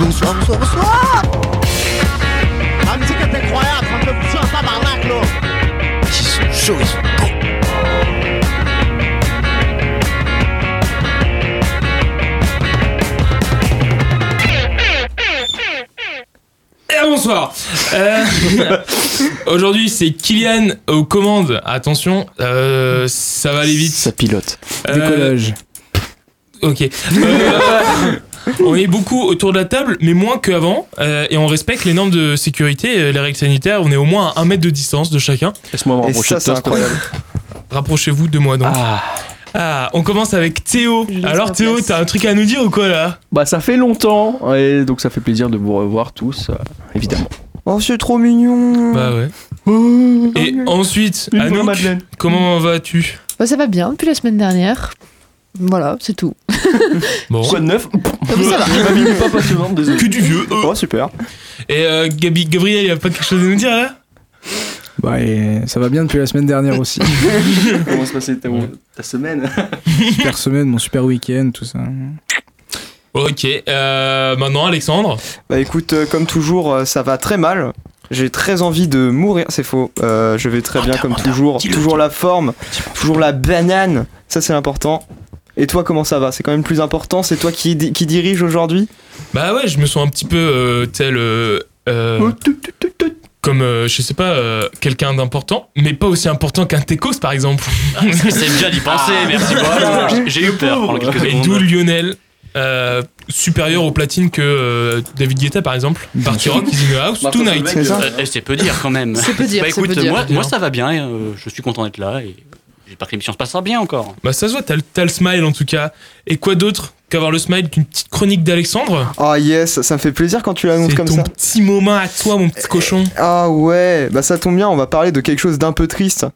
Bonsoir, bonsoir, bonsoir La musique est incroyable, ça me fait pousser en tabarnak, là Ils sont chauds, ils sont beaux Et bonsoir. Euh, Aujourd'hui, c'est Kylian aux commandes. Attention, euh, ça va aller vite. Ça pilote. Euh, Décollage. Ok. On est beaucoup autour de la table, mais moins qu'avant. euh, et on respecte les normes de sécurité, les règles sanitaires. On est au moins à un mètre de distance de chacun. Laisse-moi me rapprocher ça, de toi. incroyable. Rapprochez-vous de moi donc. Ah. Ah, on commence avec Théo. Je Alors Théo, t'as un truc à nous dire ou quoi là? Bah ça fait longtemps et donc ça fait plaisir de vous revoir tous, euh, évidemment. Oh, c'est trop mignon Bah ouais. Et ensuite, Anouk, Madeleine. comment vas-tu? Bah, ça va bien depuis la semaine dernière. Voilà, c'est tout. Bon. Quoi de neuf Ah, pas passionnante, désolé. Que du vieux. euh. Oh, super Et euh, Gabi, Gabriel, il a pas quelque chose à nous dire là? Bah, et ça va bien depuis la semaine dernière aussi. Comment se passait ta, ta semaine? Super semaine, mon super week-end, tout ça. Ok. Euh, maintenant, Alexandre? Bah écoute, euh, comme toujours, euh, ça va très mal. J'ai très envie de mourir, c'est faux. Euh, je vais très bien comme toujours. Toujours la forme, toujours la banane. Ça c'est l'important. Et toi, comment ça va? C'est quand même plus important. C'est toi qui, di- qui dirige aujourd'hui? Bah ouais, je me sens un petit peu euh, tel. euh, euh, comme, euh, je sais pas, euh, quelqu'un d'important, mais pas aussi important qu'un Tecos par exemple. C'est bien d'y penser, merci beaucoup. J'ai eu peur pendant quelques Et secondes. d'où Lionel, euh, supérieur au platine que euh, David Guetta par exemple. Party Rock is in the house Bah, tonight. C'est Euh, C'est peu dire quand même. C'est peu dire, Bah c'est écoute, peu dire. moi, moi ça va bien, et, euh, je suis content d'être là et j'espère que l'émission se passera bien encore. Bah ça se voit, t'as le, smile en tout cas. Et quoi d'autre qu'avoir le smile d'une petite chronique d'Alexandre? Ah yes, ça me fait plaisir quand tu l'annonces C'est comme ton ça. petit moment à toi, mon petit cochon. Ah ouais, bah ça tombe bien, on va parler de quelque chose d'un peu triste.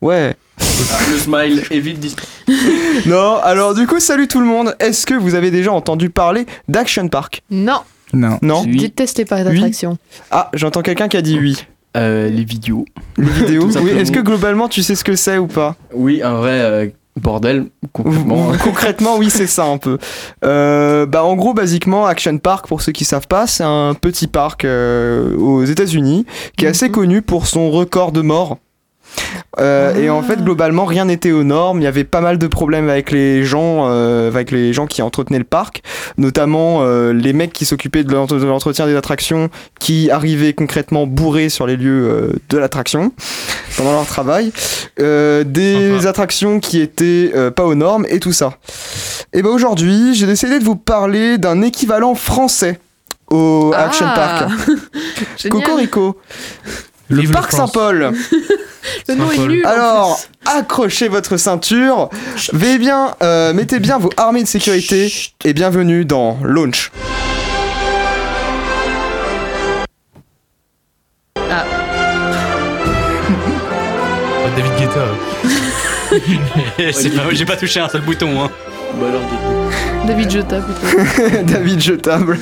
Ouais. Le smile est vite disparu. Non, alors du coup, salut tout le monde. Est-ce que vous avez déjà entendu parler d'Action Park? Non, Non. Non? Oui. déteste les Oui. d'attraction. Ah, j'entends quelqu'un qui a dit oui. Euh, les vidéos. Les vidéos. Oui, est-ce que globalement tu sais ce que c'est ou pas? Oui, un vrai euh, bordel. Concrètement, oui, c'est ça un peu. Euh, bah, en gros, basiquement, Action Park, pour ceux qui savent pas, c'est un petit parc euh, aux États-Unis qui est assez Mhm. connu pour son record de morts. Euh, Et en fait, globalement, rien n'était aux normes. Il y avait pas mal de problèmes avec les gens, euh, avec les gens qui entretenaient le parc, notamment euh, les mecs qui s'occupaient de l'ent- de l'entretien des attractions, qui arrivaient concrètement bourrés sur les lieux euh, de l'attraction pendant leur travail, Euh, des attractions qui étaient euh, pas aux normes et tout ça. Et ben aujourd'hui, j'ai décidé de vous parler d'un équivalent français au Action Park. Génial. Cocorico. Le Vive parc. Saint-Paul. Le nom est nul. Alors, accrochez votre ceinture, veuillez bien, euh, mettez bien vos armées de sécurité et bienvenue dans Launch. Ah, David Guetta. ouais. C'est pas- J'ai pas touché un seul bouton. Hein. Bah alors. David plutôt. David Jetable.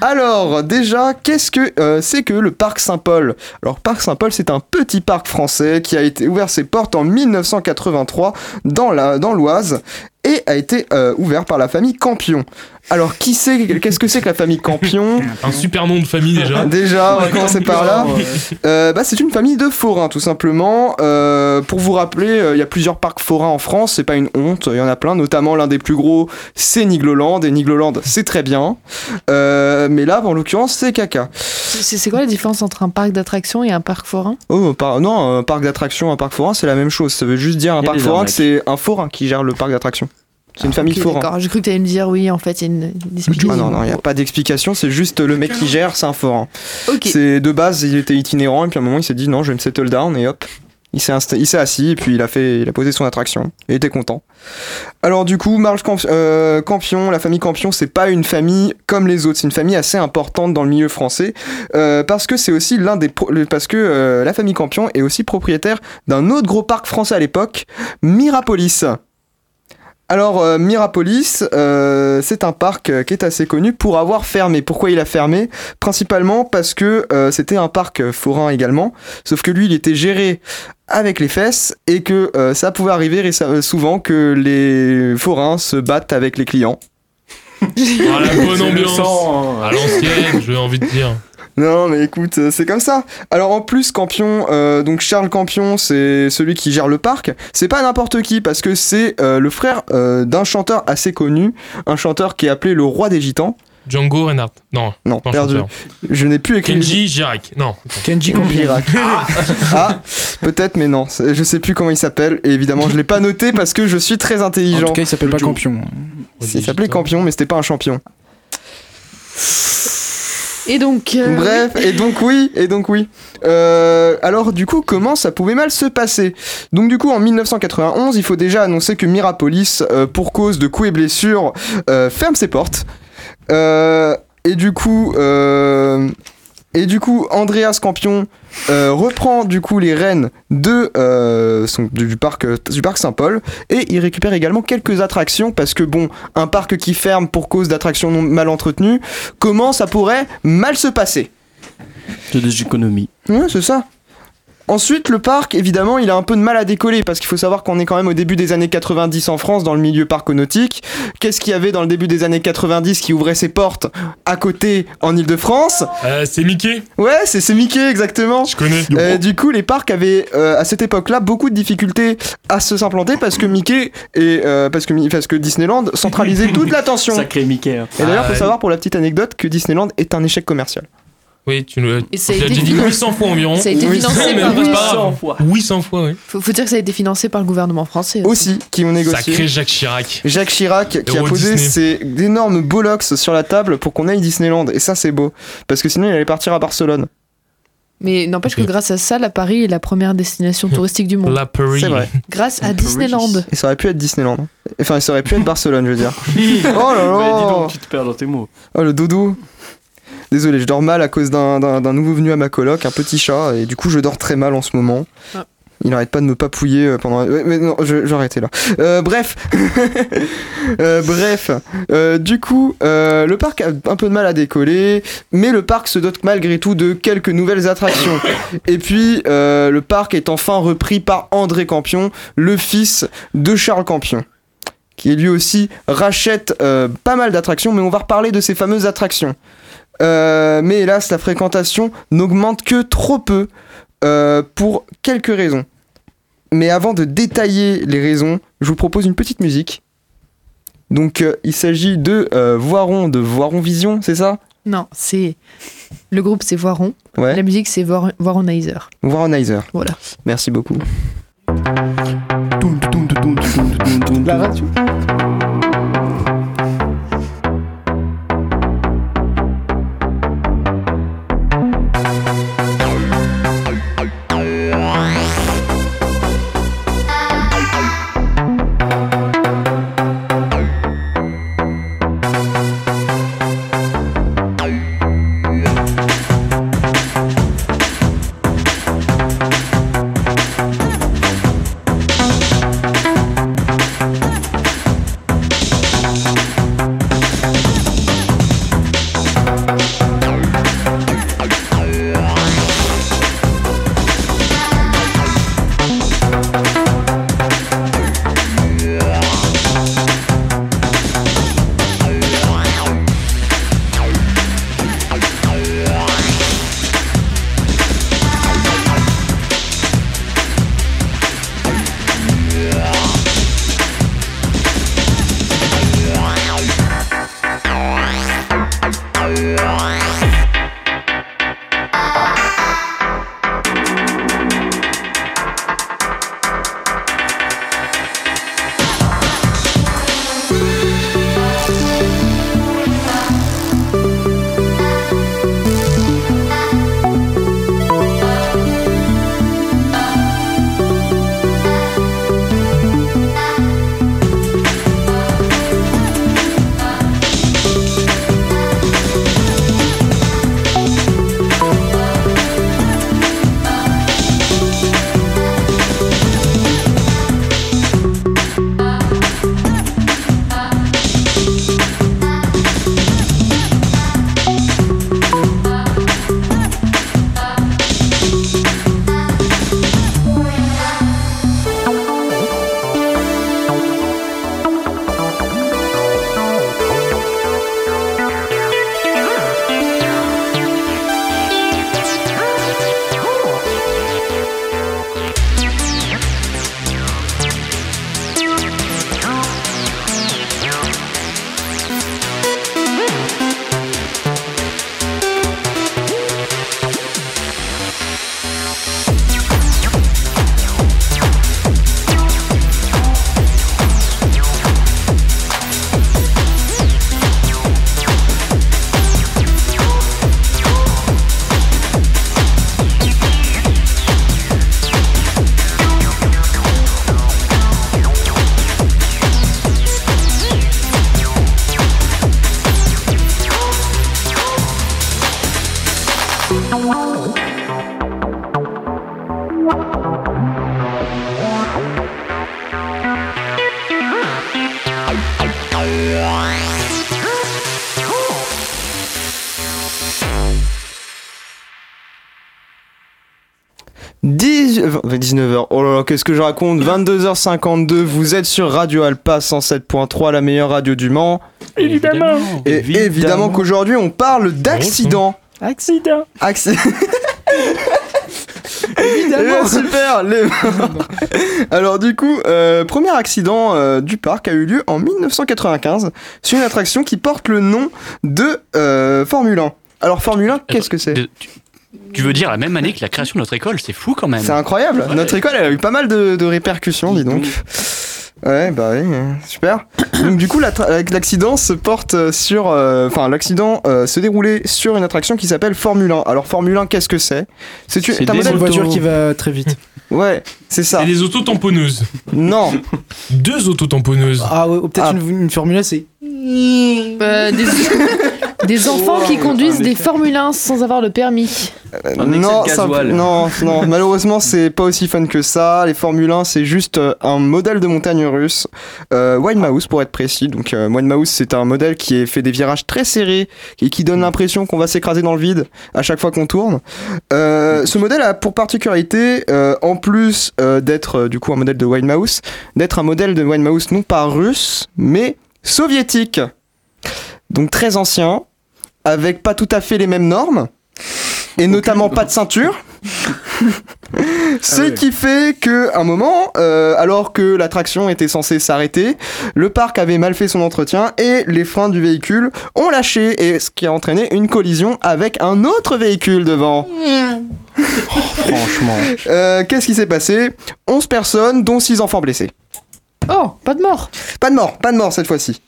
Alors, déjà, qu'est-ce que euh, c'est que le parc Saint-Paul? Alors, parc Saint-Paul, c'est un petit parc français qui a été ouvert ses portes en 1983 dans la dans l'Oise et a été euh, ouvert par la famille Campion. Alors, qui c'est Qu'est-ce que c'est que la famille Campion Un super nom de famille déjà. Déjà, on va commencer par là. Euh, bah, c'est une famille de forains, tout simplement. Euh, pour vous rappeler, euh, il y a plusieurs parcs forains en France, c'est pas une honte, il y en a plein, notamment l'un des plus gros, c'est Nigloland, et Nigloland, c'est très bien. Euh, mais là, en l'occurrence, c'est caca. C'est quoi la différence entre un parc d'attraction et un parc forain? Oh, par- non, un parc d'attraction, un parc forain, c'est la même chose. Ça veut juste dire un parc forain, c'est un forain qui gère le parc d'attraction. C'est une famille Ok, forain. D'accord, j'ai cru que tu allais me dire oui, en fait, il y a une, une explication. Ah non, non, il n'y a pas d'explication, c'est juste le mec qui gère, c'est un forain. Ok. C'est de base, il était itinérant et puis à un moment il s'est dit non, je vais me settle down et hop. Il s'est, insta- il s'est assis et puis il a fait, il a posé son attraction. Et il était content. Alors du coup, Marge Camp- euh, Campion, la famille Campion, c'est pas une famille comme les autres. C'est une famille assez importante dans le milieu français euh, parce que c'est aussi l'un des, pro- parce que euh, la famille Campion est aussi propriétaire d'un autre gros parc français à l'époque, Mirapolis. Alors, euh, Mirapolis, euh, c'est un parc euh, qui est assez connu pour avoir fermé. Pourquoi il a fermé? Principalement parce que euh, c'était un parc forain également, sauf que lui, il était géré avec les fesses et que euh, ça pouvait arriver souvent que les forains se battent avec les clients. Ah, la bonne ambiance. sang, hein. À l'ancienne, j'ai envie de dire. Non, mais écoute, euh, c'est comme ça. Alors en plus, Campion, euh, donc Charles Campion, c'est celui qui gère le parc. C'est pas n'importe qui parce que c'est euh, le frère euh, d'un chanteur assez connu, un chanteur qui est appelé le roi des gitans. Django Reinhardt. Non, Non, non perdu. Je n'ai plus écrit. Kenji Girac. Non. Kenji Campion. Girac. Ah, peut-être, mais non. Je sais plus comment il s'appelle. Et évidemment, je l'ai pas noté parce que je suis très En intelligent. tout cas, il s'appelle pas Campion. il s'appelait Campion, mais c'était pas un champion. Et donc. euh, Bref, et donc oui, et donc oui. Euh, alors du coup, comment ça pouvait mal se passer? Donc du coup, en 1991, il faut déjà annoncer que Mirapolis, euh, pour cause de coups et blessures, euh, ferme ses portes. Et du coup, et du coup, Andreas Campion euh, reprend du coup les rênes de euh, son- du, du parc euh, du parc Saint-Paul et il récupère également quelques attractions parce que bon, un parc qui ferme pour cause d'attractions non- mal entretenues, comment ça pourrait mal se passer? C'est des économies. Ouais, c'est ça. Ensuite, le parc, évidemment, il a un peu de mal à décoller parce qu'il faut savoir qu'on est quand même au début des années 90 en France dans le milieu parconautique. Qu'est-ce qu'il y avait dans le début des années 90 qui ouvrait ses portes à côté en Ile-de-France Euh, c'est Mickey. Ouais, c'est Mickey exactement. Je connais. Euh, du coup, les parcs avaient euh, à cette époque-là beaucoup de difficultés à se s'implanter parce que Mickey et euh, parce que parce que Disneyland centralisait toute l'attention. Sacré Mickey. hein. Et d'ailleurs, Ah, faut savoir pour la petite anecdote que Disneyland est un échec commercial. Oui, tu nous l'as dit financé- 800 fois environ. Ça a été 800, financé mais par- c'est pas Oui, grave. 100 fois. 800 fois, oui. Faut, faut dire que ça a été financé par le gouvernement français. Aussi, qui ont négocié. Sacré Jacques Chirac. Jacques Chirac qui a posé Disney. ses énormes bollocks sur la table pour qu'on aille Disneyland. Et ça, c'est beau. Parce que sinon, il allait partir à Barcelone. Mais n'empêche que grâce à ça, la Paris est la première destination touristique du monde. La Paris. C'est vrai. Grâce à Paris. Disneyland. Et ça aurait pu être Disneyland. Enfin, ça aurait pu être Barcelone, je veux dire. oh là Mais dis là donc, tu te perds dans tes mots. Oh, le dodo Désolé, je dors mal à cause d'un- nouveau venu à ma coloc, un petit chat, et du coup, je dors très mal en ce moment. Ah. Il arrête pas de me papouiller euh, pendant. Ouais, mais non, arrêter là. Euh, bref, Euh, bref. Euh, du coup, le parc a un peu de mal à décoller, mais le parc se dote malgré tout de quelques nouvelles attractions. Et puis, le parc est enfin repris par André Campion, le fils de Charles Campion, qui lui aussi rachète euh, pas mal d'attractions, mais on va reparler de ces fameuses attractions. Euh, mais hélas, la fréquentation n'augmente que trop peu euh, pour quelques raisons. Mais avant de détailler les raisons, je vous propose une petite musique. Donc, euh, il s'agit de euh, Voiron, de Voiron Vision, c'est ça? Non, c'est. Le groupe c'est Voiron. Ouais, La musique c'est Voir- Voironizer. Voironizer. Voilà. Merci beaucoup. La radio? Qu'est-ce que je raconte 22h52, vous êtes sur Radio Alpa 107.3, la meilleure radio du Mans. Évidemment. Et évidemment, qu'aujourd'hui, on parle d'accident. Accident. Accident. Évidemment, super. les- Alors du coup, euh, premier accident euh, du parc a eu lieu en 1995 sur une attraction qui porte le nom de euh, Formule 1. Alors Formule 1, qu'est-ce que c'est? tu, tu veux dire la même année que la création de notre école C'est fou quand même. C'est incroyable. Notre école elle a eu pas mal de, de répercussions, dis donc. Ouais, bah oui, euh, super. Donc du coup, l'accident se porte euh, sur, euh, enfin l'accident euh, se déroulait sur une attraction qui s'appelle Formule 1. Alors Formule 1, qu'est-ce que c'est? C'est une, C'est C'est modèle voiture qui va très vite. Ouais, c'est ça. Et des auto-tamponneuses. Non, Deux auto-tamponneuses. Ah ouais, ou peut-être Ah. une, une Formule 1, c'est. Euh, des... des enfants qui conduisent des Formule 1 sans avoir le permis. Euh, non, non, non, malheureusement, c'est pas aussi fun que ça. Les Formule 1, c'est juste euh, un modèle de montagne russe, euh, Wild Mouse pour être précis. Donc, euh, Wild Mouse, c'est un modèle qui est fait des virages très serrés et qui donne l'impression qu'on va s'écraser dans le vide à chaque fois qu'on tourne. Euh, ce modèle a pour particularité, euh, en plus euh, d'être euh, du coup un modèle de Wild Mouse, d'être un modèle de Wild Mouse non pas russe, mais soviétique. Donc très ancien, avec pas tout à fait les mêmes normes, et notamment pas de ceinture. Ce ouais. qui fait que un moment, euh, alors que l'attraction était censée s'arrêter, le parc avait mal fait son entretien et les freins du véhicule ont lâché, et ce qui a entraîné une collision avec un autre véhicule devant. Franchement. Euh, Qu'est-ce qui s'est passé? 11 personnes, dont 6 enfants blessés. Oh, pas de mort. Pas de mort, pas de mort cette fois-ci.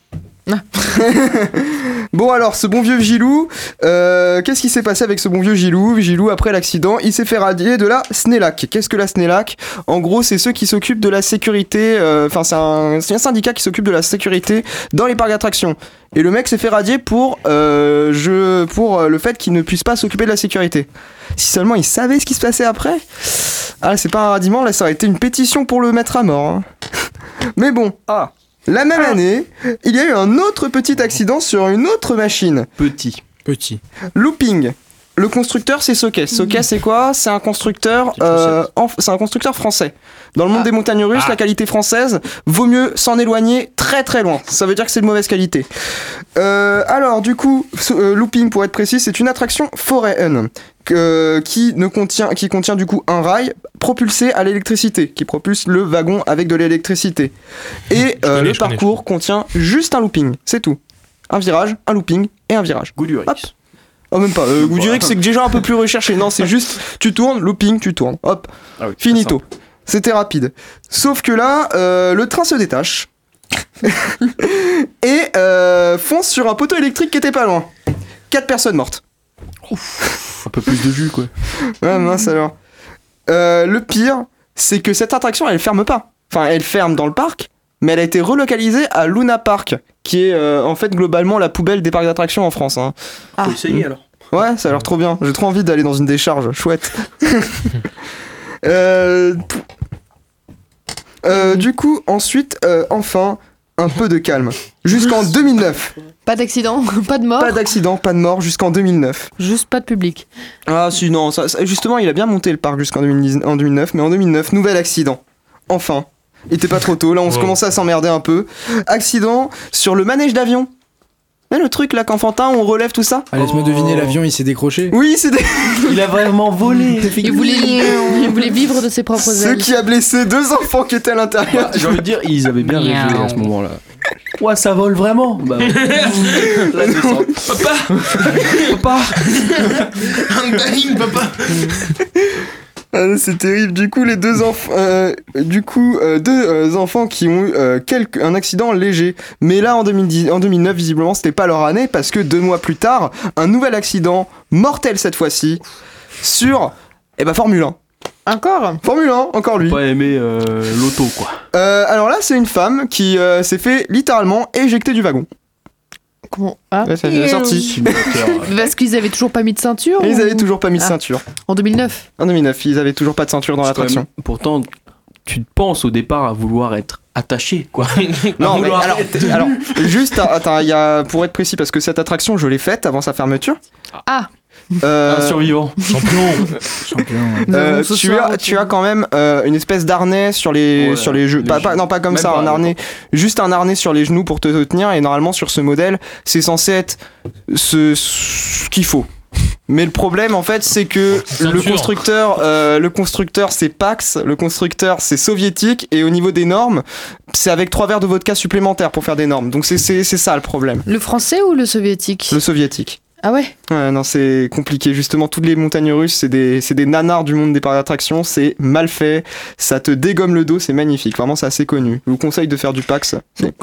Ah. bon alors, ce bon vieux Gilou, euh, qu'est-ce qui s'est passé avec ce bon vieux Gilou Gilou, après l'accident, il s'est fait radier de la SNELAC. Qu'est-ce que la SNELAC? En gros, c'est ceux qui s'occupent de la sécurité, euh, enfin c'est un, syndicat qui s'occupe de la sécurité dans les parcs d'attractions. Et le mec s'est fait radier pour, euh, je, pour le fait qu'il ne puisse pas s'occuper de la sécurité. Si seulement il savait ce qui se passait après. Ah, c'est pas un radiement, là ça aurait été une pétition pour le mettre à mort. hein. Mais bon, Ah, la même année, il y a eu un autre petit accident sur une autre machine. petit. Petit. Looping. Le constructeur, c'est Socket. Socket, c'est quoi? C'est un constructeur, euh, c'est un constructeur français. Dans le monde Ah. des montagnes russes, Ah. la qualité française vaut mieux s'en éloigner très très loin. Ça veut dire que c'est de mauvaise qualité. Euh, alors, du coup, euh, Looping, pour être précis, c'est une attraction foraine qui ne contient, qui contient du coup un rail propulsé à l'électricité, qui propulse le wagon avec de l'électricité. Et euh, connais, le connais, parcours contient juste un looping, c'est tout. Un virage, un looping et un virage. Goût du Hop. Oh, même pas. Euh, vous direz que c'est déjà un peu plus recherché. Non, c'est juste tu tournes, looping, tu tournes. Hop, Ah oui, finito. C'était rapide. Sauf que là, euh, le train se détache et euh, fonce sur un poteau électrique qui était pas loin. Quatre personnes mortes. Un peu plus de jus, quoi. Ouais, mince alors. Euh, le pire, c'est que cette attraction, elle ferme pas. Enfin, elle ferme dans le parc, mais elle a été relocalisée à Luna Park, qui est euh, en fait globalement la poubelle des parcs d'attractions en France. hein. Faut essayer alors. Ouais, ça a l'air trop bien. J'ai trop envie d'aller dans une décharge. Chouette. Euh, euh, du coup, ensuite, euh, enfin, un peu de calme. Jusqu'en 2009. Pas d'accident, pas de mort, Pas d'accident, pas de mort jusqu'en 2009. juste pas de public. Ah si, non, ça- ça- justement, il a bien monté le parc jusqu'en 2010 en 2009, mais en 2009, nouvel accident. Enfin. Il était pas trop tôt, là on se commençait à s'emmerder un peu. Accident sur le manège d'avion. Mais le truc là qu'enfantin, on relève tout ça Ah, Laisse-moi Oh. deviner, l'avion il s'est décroché. Oui, c'est des... Il a vraiment volé. Il voulait, il voulait vivre de ses propres ce ailes. qui a blessé deux enfants qui étaient à l'intérieur. J'ai envie de dire, ils avaient bien rêvé Miaou. à ce moment-là. Ouais, ça vole vraiment. Bah, descente. Papa Papa. Un dying, papa Ah, c'est terrible. Du coup, les deux enfants, euh, du coup, euh, deux euh, enfants qui ont eu euh, quelque- un accident léger. Mais là, en, 2010, en 2009, visiblement, c'était pas leur année parce que deux mois plus tard, un nouvel accident mortel cette fois-ci sur, eh ben, Formule 1. Encore? Formule 1, encore lui. Pas aimé euh, l'auto, quoi. Euh, alors là, c'est une femme qui euh, s'est fait littéralement éjecter du wagon. Comment Ah Ouais, ça est sorti. Parce qu'ils avaient toujours pas mis de ceinture Et ils avaient toujours pas mis de Ah. ceinture. En 2009. En 2009, ils avaient toujours pas de ceinture dans l'attraction. Pourtant, tu penses au départ à vouloir être attaché, quoi. Non, mais alors, alors, juste, attends, il y a, pour être précis, parce que cette attraction, je l'ai faite avant sa fermeture. Ah Euh, Un survivant. Champion. Champion. Euh, tu, soir- as, tu as quand même euh, une espèce d'harnais sur les, Ouais, sur les jeux. Pas, pas- non, pas comme Même ça, pas, un harnais. Juste un harnais sur les genoux pour te tenir. Et normalement, sur ce modèle, c'est censé être ce, ce qu'il faut. Mais le problème, en fait, c'est que le constructeur, euh, le constructeur, c'est Pax, le constructeur, c'est soviétique, et au niveau des normes, c'est avec trois verres de vodka supplémentaires pour faire des normes. Donc c'est ça le problème. Le français ou le soviétique? Le soviétique. Ah ouais non, c'est compliqué. Justement, toutes les montagnes russes, c'est des, des nanars du monde des parcs d'attractions. C'est mal fait. Ça te dégomme le dos. C'est magnifique. Vraiment, c'est assez connu. Je vous conseille de faire du PAX.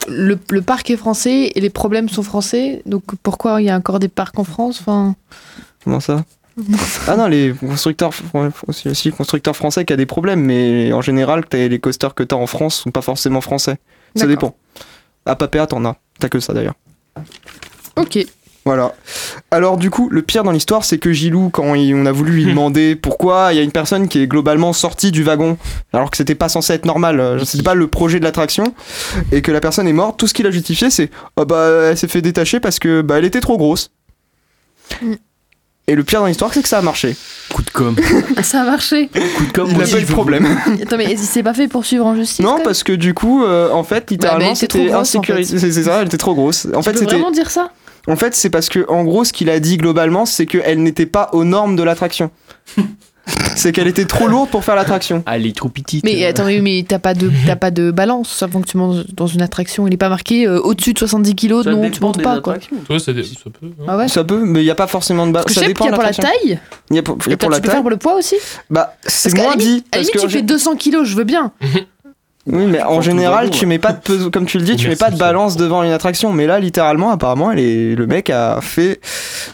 Le, le parc est français et les problèmes sont français, donc pourquoi il y a encore des parcs en France? Enfin, Comment ça? Ah non, les constructeurs, aussi le constructeur français qui a des problèmes. Mais en général, les coasters que t'as en France sont pas forcément français. Ça dépend. À Papéa, t'en as. T'as que ça d'ailleurs. Ok. Voilà. Alors du coup, le pire dans l'histoire, c'est que Gilou, quand il- on a voulu lui demander pourquoi il y a une personne qui est globalement sortie du wagon, alors que c'était pas censé être normal, euh, c'était pas le projet de l'attraction, et que la personne est morte, tout ce qu'il a justifié, c'est oh bah elle s'est fait détacher parce que bah elle était trop grosse. Mm. Et le pire dans l'histoire, c'est que ça a marché. Coup de com. Ça a marché. Coup de com. Il n'a pas eu de problème. Attends, mais il s'est pas fait poursuivre en justice non, parce que du coup, euh, en fait, Bah, littéralement, était trop c'était en insécurité. C'est ça, elle était trop grosse. En Tu fait, peux c'était. vraiment dire ça? En fait, c'est parce que, en gros, ce qu'il a dit globalement, c'est qu'elle n'était pas aux normes de l'attraction. c'est qu'elle était trop lourde pour faire l'attraction. Ah, elle est trop petite. Mais attends, mais, mais t'as pas de t'as pas de balance avant que tu montes dans une attraction. Il est pas marqué euh, au-dessus de 70 kilos, Ça non, tu montes des pas quoi. ça, dé- ça peut. hein. Ah ouais. Ça peut, mais il n'y a pas forcément de que Ça je sais dépend y a de pour la taille. Il y a pour, il y a Et pour tu la peux faire taille. pour le poids aussi Bah, c'est moins la limite, dit. À la limite, que tu fais 200 kilos, je veux bien. Oui, mais en général, tu mets pas de peso- comme tu le dis, tu mets pas de balance devant une attraction. Mais là, littéralement, apparemment, elle est... le mec a fait,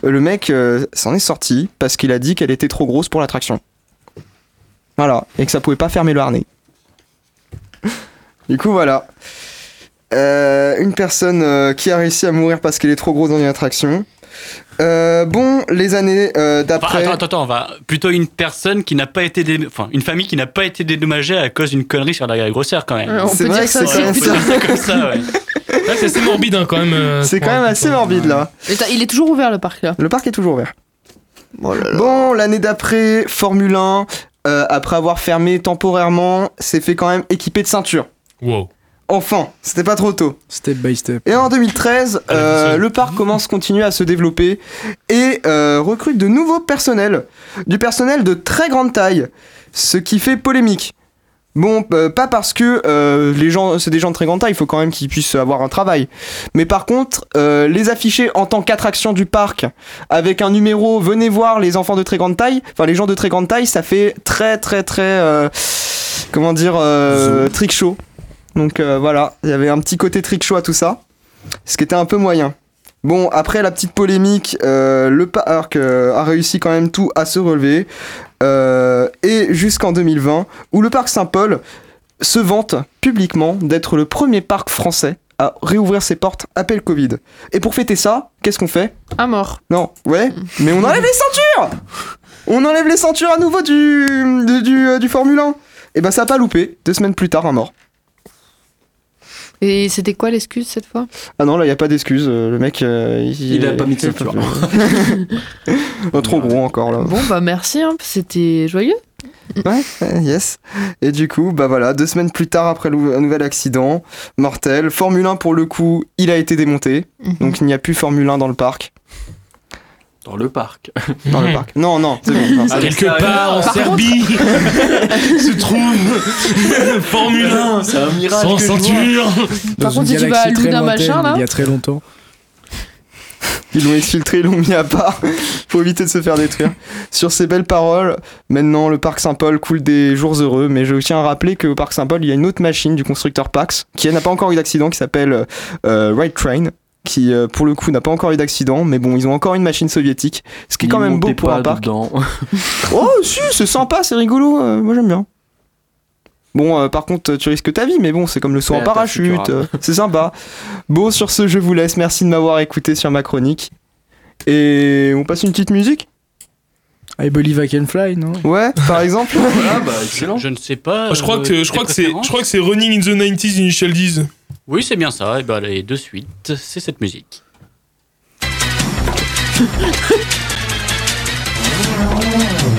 le mec euh, s'en est sorti parce qu'il a dit qu'elle était trop grosse pour l'attraction. Voilà, et que ça pouvait pas fermer le harnais. Du coup, voilà. Euh, une personne euh, qui a réussi à mourir parce qu'elle est trop grosse dans une attraction. Euh, bon, les années euh, Enfin, d'après. attends, attends, attends, on va plutôt une personne qui n'a pas été, dé- enfin, une famille qui n'a pas été dédommagée à cause d'une connerie sur la grossière quand même. On C'est peut vrai dire que ça c'est comme ça, ouais. Là, c'est assez morbide hein, quand même. euh, C'est quand même assez morbide là. Il est toujours ouvert le parc là. Le parc est toujours ouvert. Oh là là. Bon, l'année d'après, Formule 1, euh, après avoir fermé temporairement, s'est fait quand même équiper de ceinture. Wow. Enfin, c'était pas trop tôt. Step by step. Et en 2013, Ah, euh, le parc commence continuer à se développer et euh, recrute de nouveaux personnels, du personnel de très grande taille, ce qui fait polémique. Bon, euh, pas parce que les gens, c'est des gens de très grande taille, il faut quand même qu'ils puissent avoir un travail. Mais par contre, les afficher en tant qu'attraction du parc avec un numéro "Venez voir les enfants de très grande taille", enfin les gens de très grande taille, ça fait très très très comment dire trick show. Donc euh, voilà, il y avait un petit côté trick show à tout ça, ce qui était un peu moyen. Bon, après la petite polémique, euh, le parc euh, a réussi quand même tout à se relever. Euh, et jusqu'en 2020, où le parc Saint-Paul se vante publiquement d'être le premier parc français à réouvrir ses portes après le Covid. Et pour fêter ça, qu'est-ce qu'on fait? À mort. Non, ouais, mais on enlève les ceintures On enlève les ceintures à nouveau du, du, du, du Formule 1 Et ben ça a pas loupé, deux semaines plus tard, un mort. Et c'était quoi l'excuse cette fois? Ah non, là, y a pas d'excuse. euh, Le mec, euh, Il a pas mis de ceinture. Oh, trop gros encore là. Bon bah merci, hein, c'était joyeux. Ouais, yes. Et du coup, bah voilà, deux semaines plus tard après un nouvel accident mortel, Formule 1 pour le coup, il a été démonté. Mhm. Donc il n'y a plus Formule 1 dans le parc. Dans le parc. Dans le parc. Non, non, c'est bon. non, Ah. Quelque part en Par Serbie se trouve Formule 1 C'est un miracle. sans que ceinture. Par contre, si tu vas à Luna machin là, Il y a très longtemps. Ils l'ont exfiltré, ils l'ont mis à part pour éviter de se faire détruire. Sur ces belles paroles, maintenant le parc Saint-Paul coule des jours heureux, mais je tiens à rappeler qu'au parc Saint-Paul, il y a une autre machine du constructeur Pax qui n'a pas encore eu d'accident, qui s'appelle euh, Ride Train, qui euh, pour le coup n'a pas encore eu d'accident, mais bon, ils ont encore une machine soviétique, ce qui est quand même beau pour un parc. Oh si, c'est sympa, c'est rigolo, euh, moi j'aime bien. Bon, euh, par contre, tu risques ta vie, mais bon, c'est comme le saut en parachute, euh, c'est sympa. Bon, sur ce, je vous laisse, merci de m'avoir écouté sur ma chronique. Et on passe une petite musique? I believe I can fly, non? Ouais, par exemple Ah bah excellent. Je ne sais pas. Je crois euh, que je crois tes que c'est préférences je crois que c'est Running in the 90s Initial D's. Oui, c'est bien ça. Et ben allez, de suite, c'est cette musique.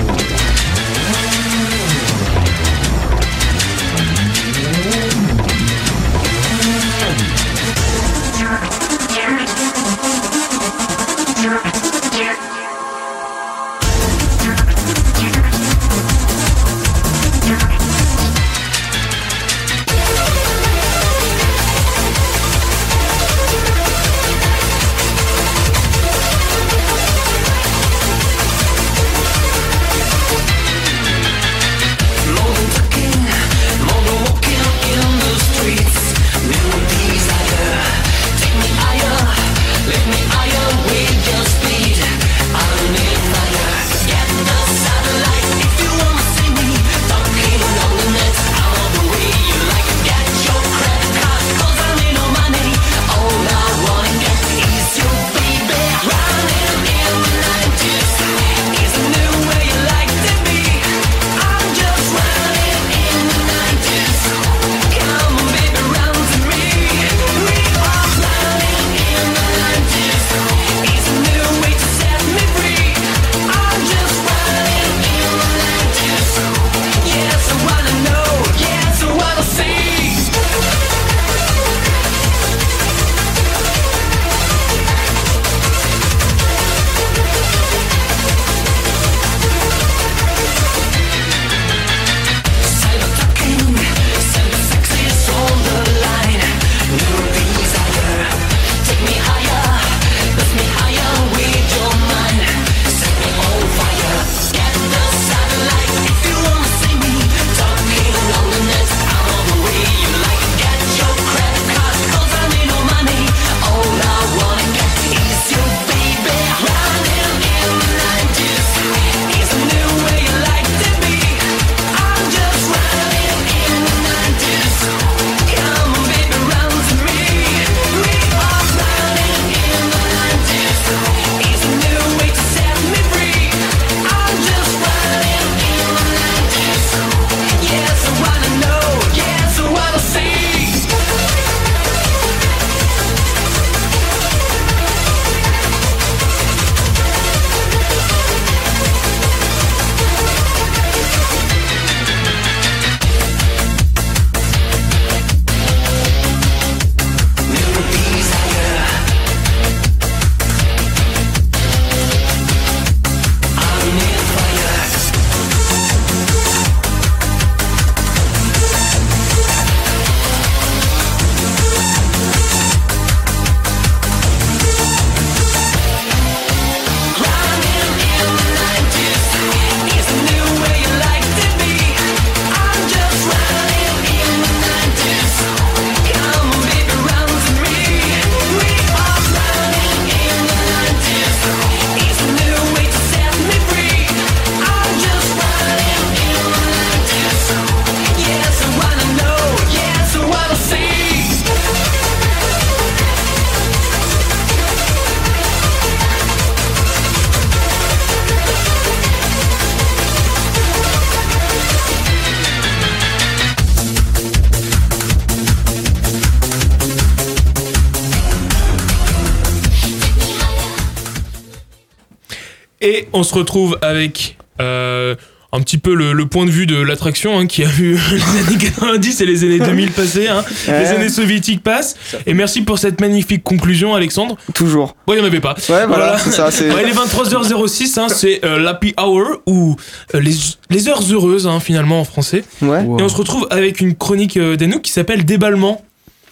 on se retrouve avec euh, un petit peu le, le point de vue de l'attraction hein, qui a vu les années 90 et les années 2000 passer. hein. Les Ouais. années soviétiques passent. Et merci pour cette magnifique conclusion, Alexandre. Toujours. Bon, il n'y en avait pas. Ouais, voilà, Voilà. c'est ça. C'est... Ouais, il est 23h06, hein, c'est euh, l'happy hour ou euh, les, les heures heureuses hein, finalement en français. Ouais. Et on se retrouve avec une chronique euh, d'Anouk qui s'appelle Déballement.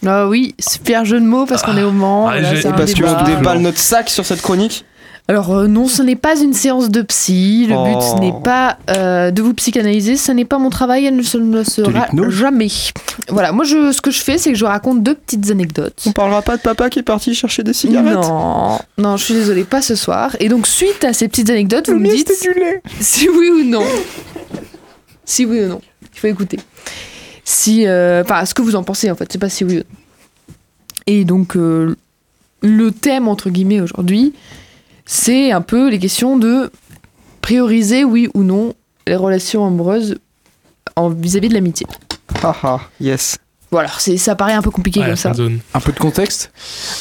Ah oui, super jeu de mots parce qu'on est au Mans. Ah, Parce qu'on déballe notre sac sur cette chronique. Alors euh, non, ce n'est pas une séance de psy. Le but, ce Oh. n'est pas euh, de vous psychanalyser. Ce n'est pas mon travail. Elle ne se- ne sera jamais. Voilà, moi, je, ce que je fais, c'est que je raconte deux petites anecdotes. On parlera pas de papa qui est parti chercher des cigarettes. Non, non, je suis désolée, pas ce soir. Et donc, suite à ces petites anecdotes, vous Le me dites c'était du lait. si oui ou non. si oui ou non. Il faut écouter. Si, euh, enfin, ce que vous en pensez en fait, c'est pas si oui ou non. Et donc, euh, le thème entre guillemets aujourd'hui, c'est un peu les questions de prioriser oui ou non les relations amoureuses vis-à-vis de l'amitié. Haha, yes. Voilà, c'est, ça paraît un peu compliqué Ouais, comme ça. Un peu de contexte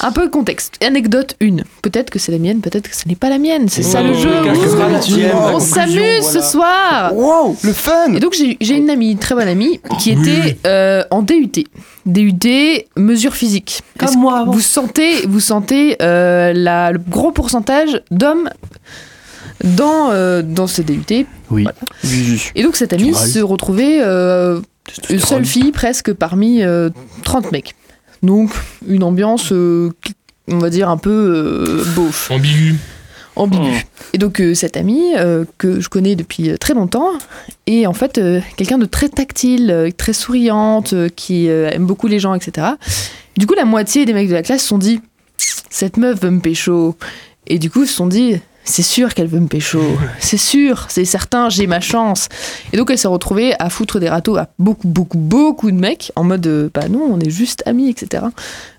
Un peu de contexte. Anecdote 1. Peut-être que c'est la mienne, peut-être que ce n'est pas la mienne. C'est ça Oh, le jeu. Ouh, tienne, la On s'amuse ce soir. Wow, le fun Et donc j'ai j'ai une amie, une très bonne amie, qui était euh, en DUT. DUT, mesure physique. Est-ce que moi avant. Vous sentez, vous sentez euh, la- le gros pourcentage d'hommes dans, euh, dans ce DUT. Oui. Et donc cette amie se retrouvait euh, une seule fille presque parmi euh, 30 mecs. Donc une ambiance, euh, on va dire, un peu euh, beauf Ambigu. ambigu. Et donc euh, cette amie euh, que je connais depuis euh, très longtemps est en fait euh, quelqu'un de très tactile, euh, très souriante, euh, qui euh, aime beaucoup les gens, etc. Du coup, la moitié des mecs de la classe se sont dit cette meuf veut me pécho. Et du coup, se sont dit c'est sûr qu'elle veut me pécho. C'est sûr, c'est certain, j'ai ma chance. Et donc elle s'est retrouvée à foutre des râteaux à beaucoup, beaucoup, beaucoup de mecs en mode euh, bah non, on est juste amis, etc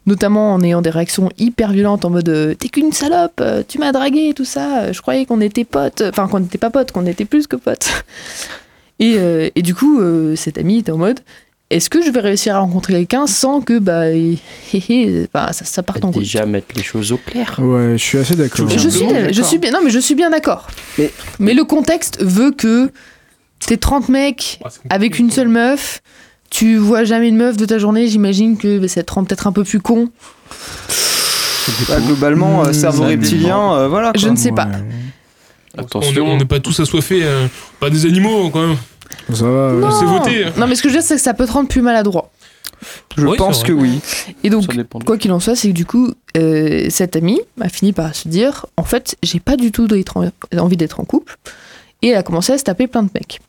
notamment en ayant des réactions hyper violentes en mode euh, t'es qu'une salope, euh, tu m'as dragué, tout ça, je croyais qu'on était potes, enfin qu'on n'était pas potes, qu'on était plus que potes. Et, et du coup, cette amie était en mode est-ce que je vais réussir à rencontrer quelqu'un sans que bah, hé, hé, bah ça, ça parte en couille Déjà mettre les choses au clair. Ouais, je suis assez d'accord. je suis, je suis bien, non mais je suis bien d'accord. Mais- Mais le contexte veut que t'es 30 mecs avec une seule meuf, tu vois jamais une meuf de ta journée, j'imagine que bah, ça te rend peut-être un peu plus con. Bah, Globalement, euh, Mmh, cerveau ça reptilien, euh, voilà. Je ne sais pas. Attention. On n'est pas tous assoiffés, euh, pas des animaux quand même. Ça va. ouais. Non. C'est voté. Non, mais ce que je veux dire, c'est que ça peut te rendre plus maladroit. Je Oui, pense que oui. Et donc, quoi qu'il en soit, c'est que du coup, euh, cette amie a fini par se dire en fait, j'ai pas du tout d'être en- envie d'être en couple. Et elle a commencé à se taper plein de mecs.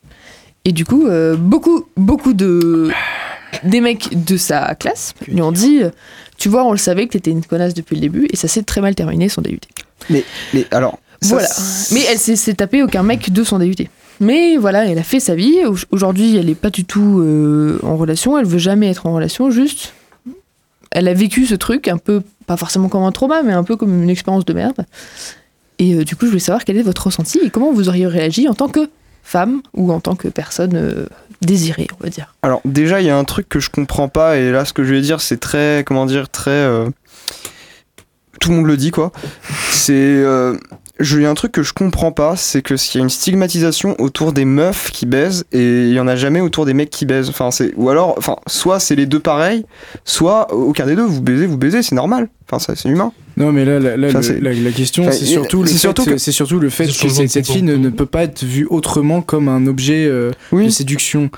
Et du coup, euh, beaucoup, beaucoup de. Des mecs de sa classe lui ont dit Tu vois, on le savait que t'étais une connasse depuis le début, et ça s'est très mal terminé son DUT. Mais alors. ça, Voilà. c'est- Mais elle s'est s'est tapé aucun mec de son DUT. Mais voilà, elle a fait sa vie. Au- Aujourd'hui, elle est pas du tout euh, en relation. Elle veut jamais être en relation. Juste, elle a vécu ce truc un peu, pas forcément comme un trauma, mais un peu comme une expérience de merde. Et euh, du coup, je voulais savoir quel est votre ressenti et comment vous auriez réagi en tant que femme ou en tant que personne euh, désirée, on va dire. Alors déjà, il y a un truc que je comprends pas et là, ce que je vais dire, c'est très, comment dire, très. Tout le monde le dit quoi. C'est, il y a un truc que je comprends pas, c'est que s'il y a une stigmatisation autour des meufs qui baisent et il y en a jamais autour des mecs qui baisent. Enfin, c'est ou alors, enfin, soit c'est les deux pareils, soit aucun des deux. Vous baisez, vous baisez, c'est normal. Enfin, ça, c'est humain. Non, mais là, là, là, Enfin, le- c'est- la, la question, Enfin, c'est surtout, le c'est fait- surtout que- c'est surtout le fait C'est que sur le cette, de fille ne, peut pas être vue autrement comme un objet euh, de Oui. séduction.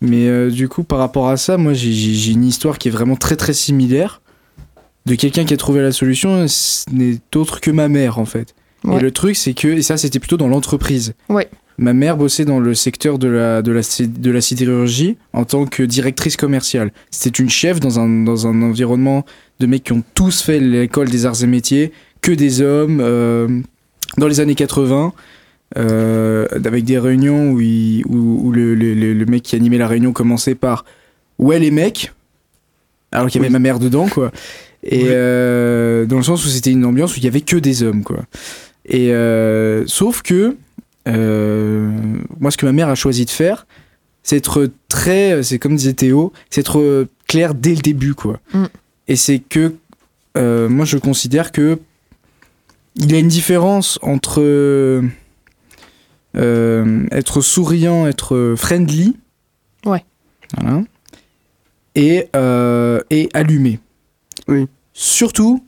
Mais euh, du coup, par rapport à ça, moi, j'ai une histoire qui est vraiment très très similaire de quelqu'un qui a trouvé la solution. Ce n'est autre que ma mère, en fait. Ouais. Et le truc, c'est que, et ça, c'était plutôt dans l'entreprise. Ouais. Ma mère bossait dans le secteur de la, de la, sé- de la sidérurgie en tant que directrice commerciale. C'était une chef dans un, dans un environnement de mecs qui ont tous fait l'école des arts et métiers, que des hommes, euh, dans les années 80, euh, avec des réunions où, il- où, où le, le- le- le mec qui animait la réunion commençait par Ouais, les mecs Alors qu'il y avait Oui. ma mère dedans, quoi. Et Oui. euh, dans le sens où c'était une ambiance où il y avait que des hommes, quoi. Et euh, sauf que euh, moi, ce que ma mère a choisi de faire, c'est être très, c'est comme disait Théo, c'est être clair dès le début, quoi. Mm. Et c'est que euh, moi, je considère que il y a une différence entre euh, être souriant, être friendly, Ouais. voilà, et euh, et allumé. Oui. Surtout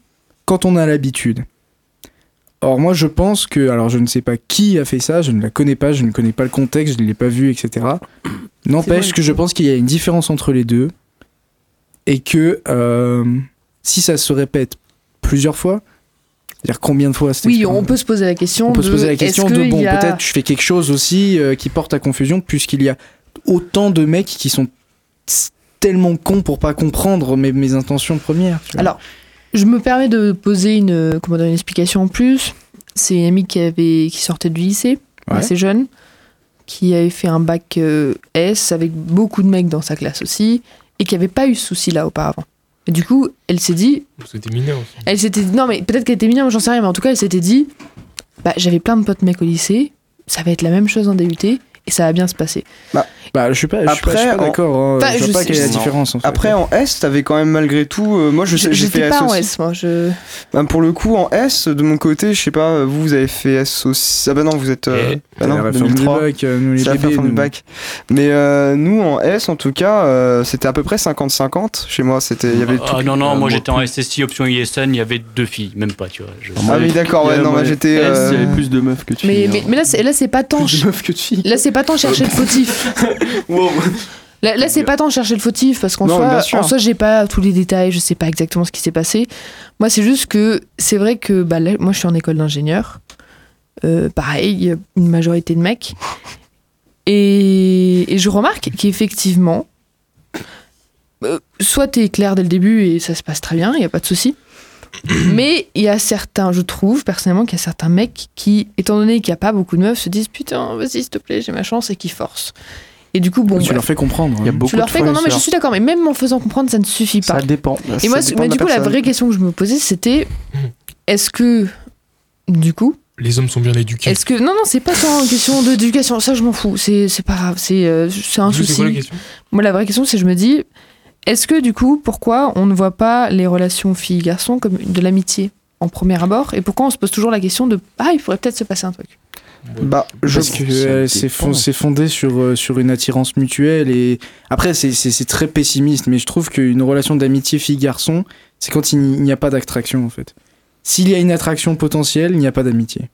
quand on a l'habitude. Or, moi, je pense que. Alors, je ne sais pas qui a fait ça, je ne la connais pas, je ne connais pas le contexte, je ne l'ai pas vu, etc. N'empêche que je pense qu'il y a une différence entre les deux. Et que euh, si ça se répète plusieurs fois, c'est-à-dire combien de fois Oui, on peut se poser la question. on peut se poser la question est-ce de bon, a- peut-être je fais quelque chose aussi euh, qui porte à confusion, puisqu'il y a autant de mecs qui sont tellement cons pour pas comprendre mes, mes intentions premières. vois. Je me permets de poser une, comment dire, une explication en plus. C'est une amie qui, avait, qui sortait du lycée, Ouais. assez jeune, qui avait fait un bac euh, S avec beaucoup de mecs dans sa classe aussi, et qui avait pas eu ce souci-là auparavant. Et du coup, elle s'est dit, C'était mineur aussi. elle s'était dit, non mais peut-être qu'elle était mineure, j'en sais rien, mais en tout cas, elle s'était dit, bah, j'avais plein de potes mecs au lycée, ça va être la même chose en DUT, et ça va bien se passer. Bah, je suis pas, je suis pas- Après, pas en- d'accord. hein. Bah, je je pas sais- quelle est la différence. En fait. Après, en S, t'avais quand même malgré tout. euh, moi, je sais, j'ai fait J'étais S pas en aussi. S, moi. Je... Bah, pour le coup, en S, de mon côté, je sais pas, vous, vous avez fait S aussi. Ah bah non, vous êtes. euh, Et- bah non, la réforme du 2003. bac, euh, nous les bébés. nous. bac. Mais euh, nous, en S, en tout cas, euh, c'était à peu près 50-50. Chez moi, c'était. Il y avait Ah tout- non, non, euh, moi j'étais en. SSI option ISN, il y avait deux filles, même pas, tu vois. je- Ah oui, d'accord, ouais, non, j'étais. S, Il y avait plus de meufs que de filles. Mais, hein. mais, mais là, c'est, là, c'est pas tant. Plus de meufs que de filles. Là, c'est pas tant chercher le fautif. Là, là, c'est pas tant chercher le fautif parce qu'en soi, en soi, j'ai pas tous les détails, je sais pas exactement ce qui s'est passé. Moi, c'est juste que c'est vrai que bah, là, moi, je suis en école d'ingénieur. Euh, pareil, il y a une majorité de mecs. Et, et je remarque qu'effectivement, euh, soit t'es clair dès le début et ça se passe très bien, il y a pas de souci. Mais il y a certains, je trouve personnellement qu'il y a certains mecs qui, étant donné qu'il n'y a pas beaucoup de meufs, se disent putain, vas-y, s'il te plaît, j'ai ma chance et qui forcent. Et du coup, bon, tu bref. leur fais comprendre. Il y a hein. beaucoup Tu leur de fais non, mais je suis d'accord, mais même en faisant comprendre, ça ne suffit pas. Ça dépend. Et moi, dépend mais du la coup, la vraie question que je me posais, c'était est-ce que, du coup, Les hommes sont bien éduqués. est-ce que. Non, non, c'est pas tant une question d'éducation, ça je m'en fous, c'est c'est pas grave, c'est euh, c'est un Du coup, c'est quoi la souci. question? Moi, la vraie question, c'est je me dis est-ce que, du coup, pourquoi on ne voit pas les relations filles-garçons comme de l'amitié en premier abord Et pourquoi on se pose toujours la question de ah, il pourrait peut-être se passer un truc? Bah, je. Parce que euh, c'est fon- c'est fondé sur, euh, sur une attirance mutuelle et après c'est- très pessimiste mais je trouve qu'une relation d'amitié fille-garçon c'est quand il n'y il n'y a pas d'attraction en fait. S'il y a une attraction potentielle, il n'y a pas d'amitié.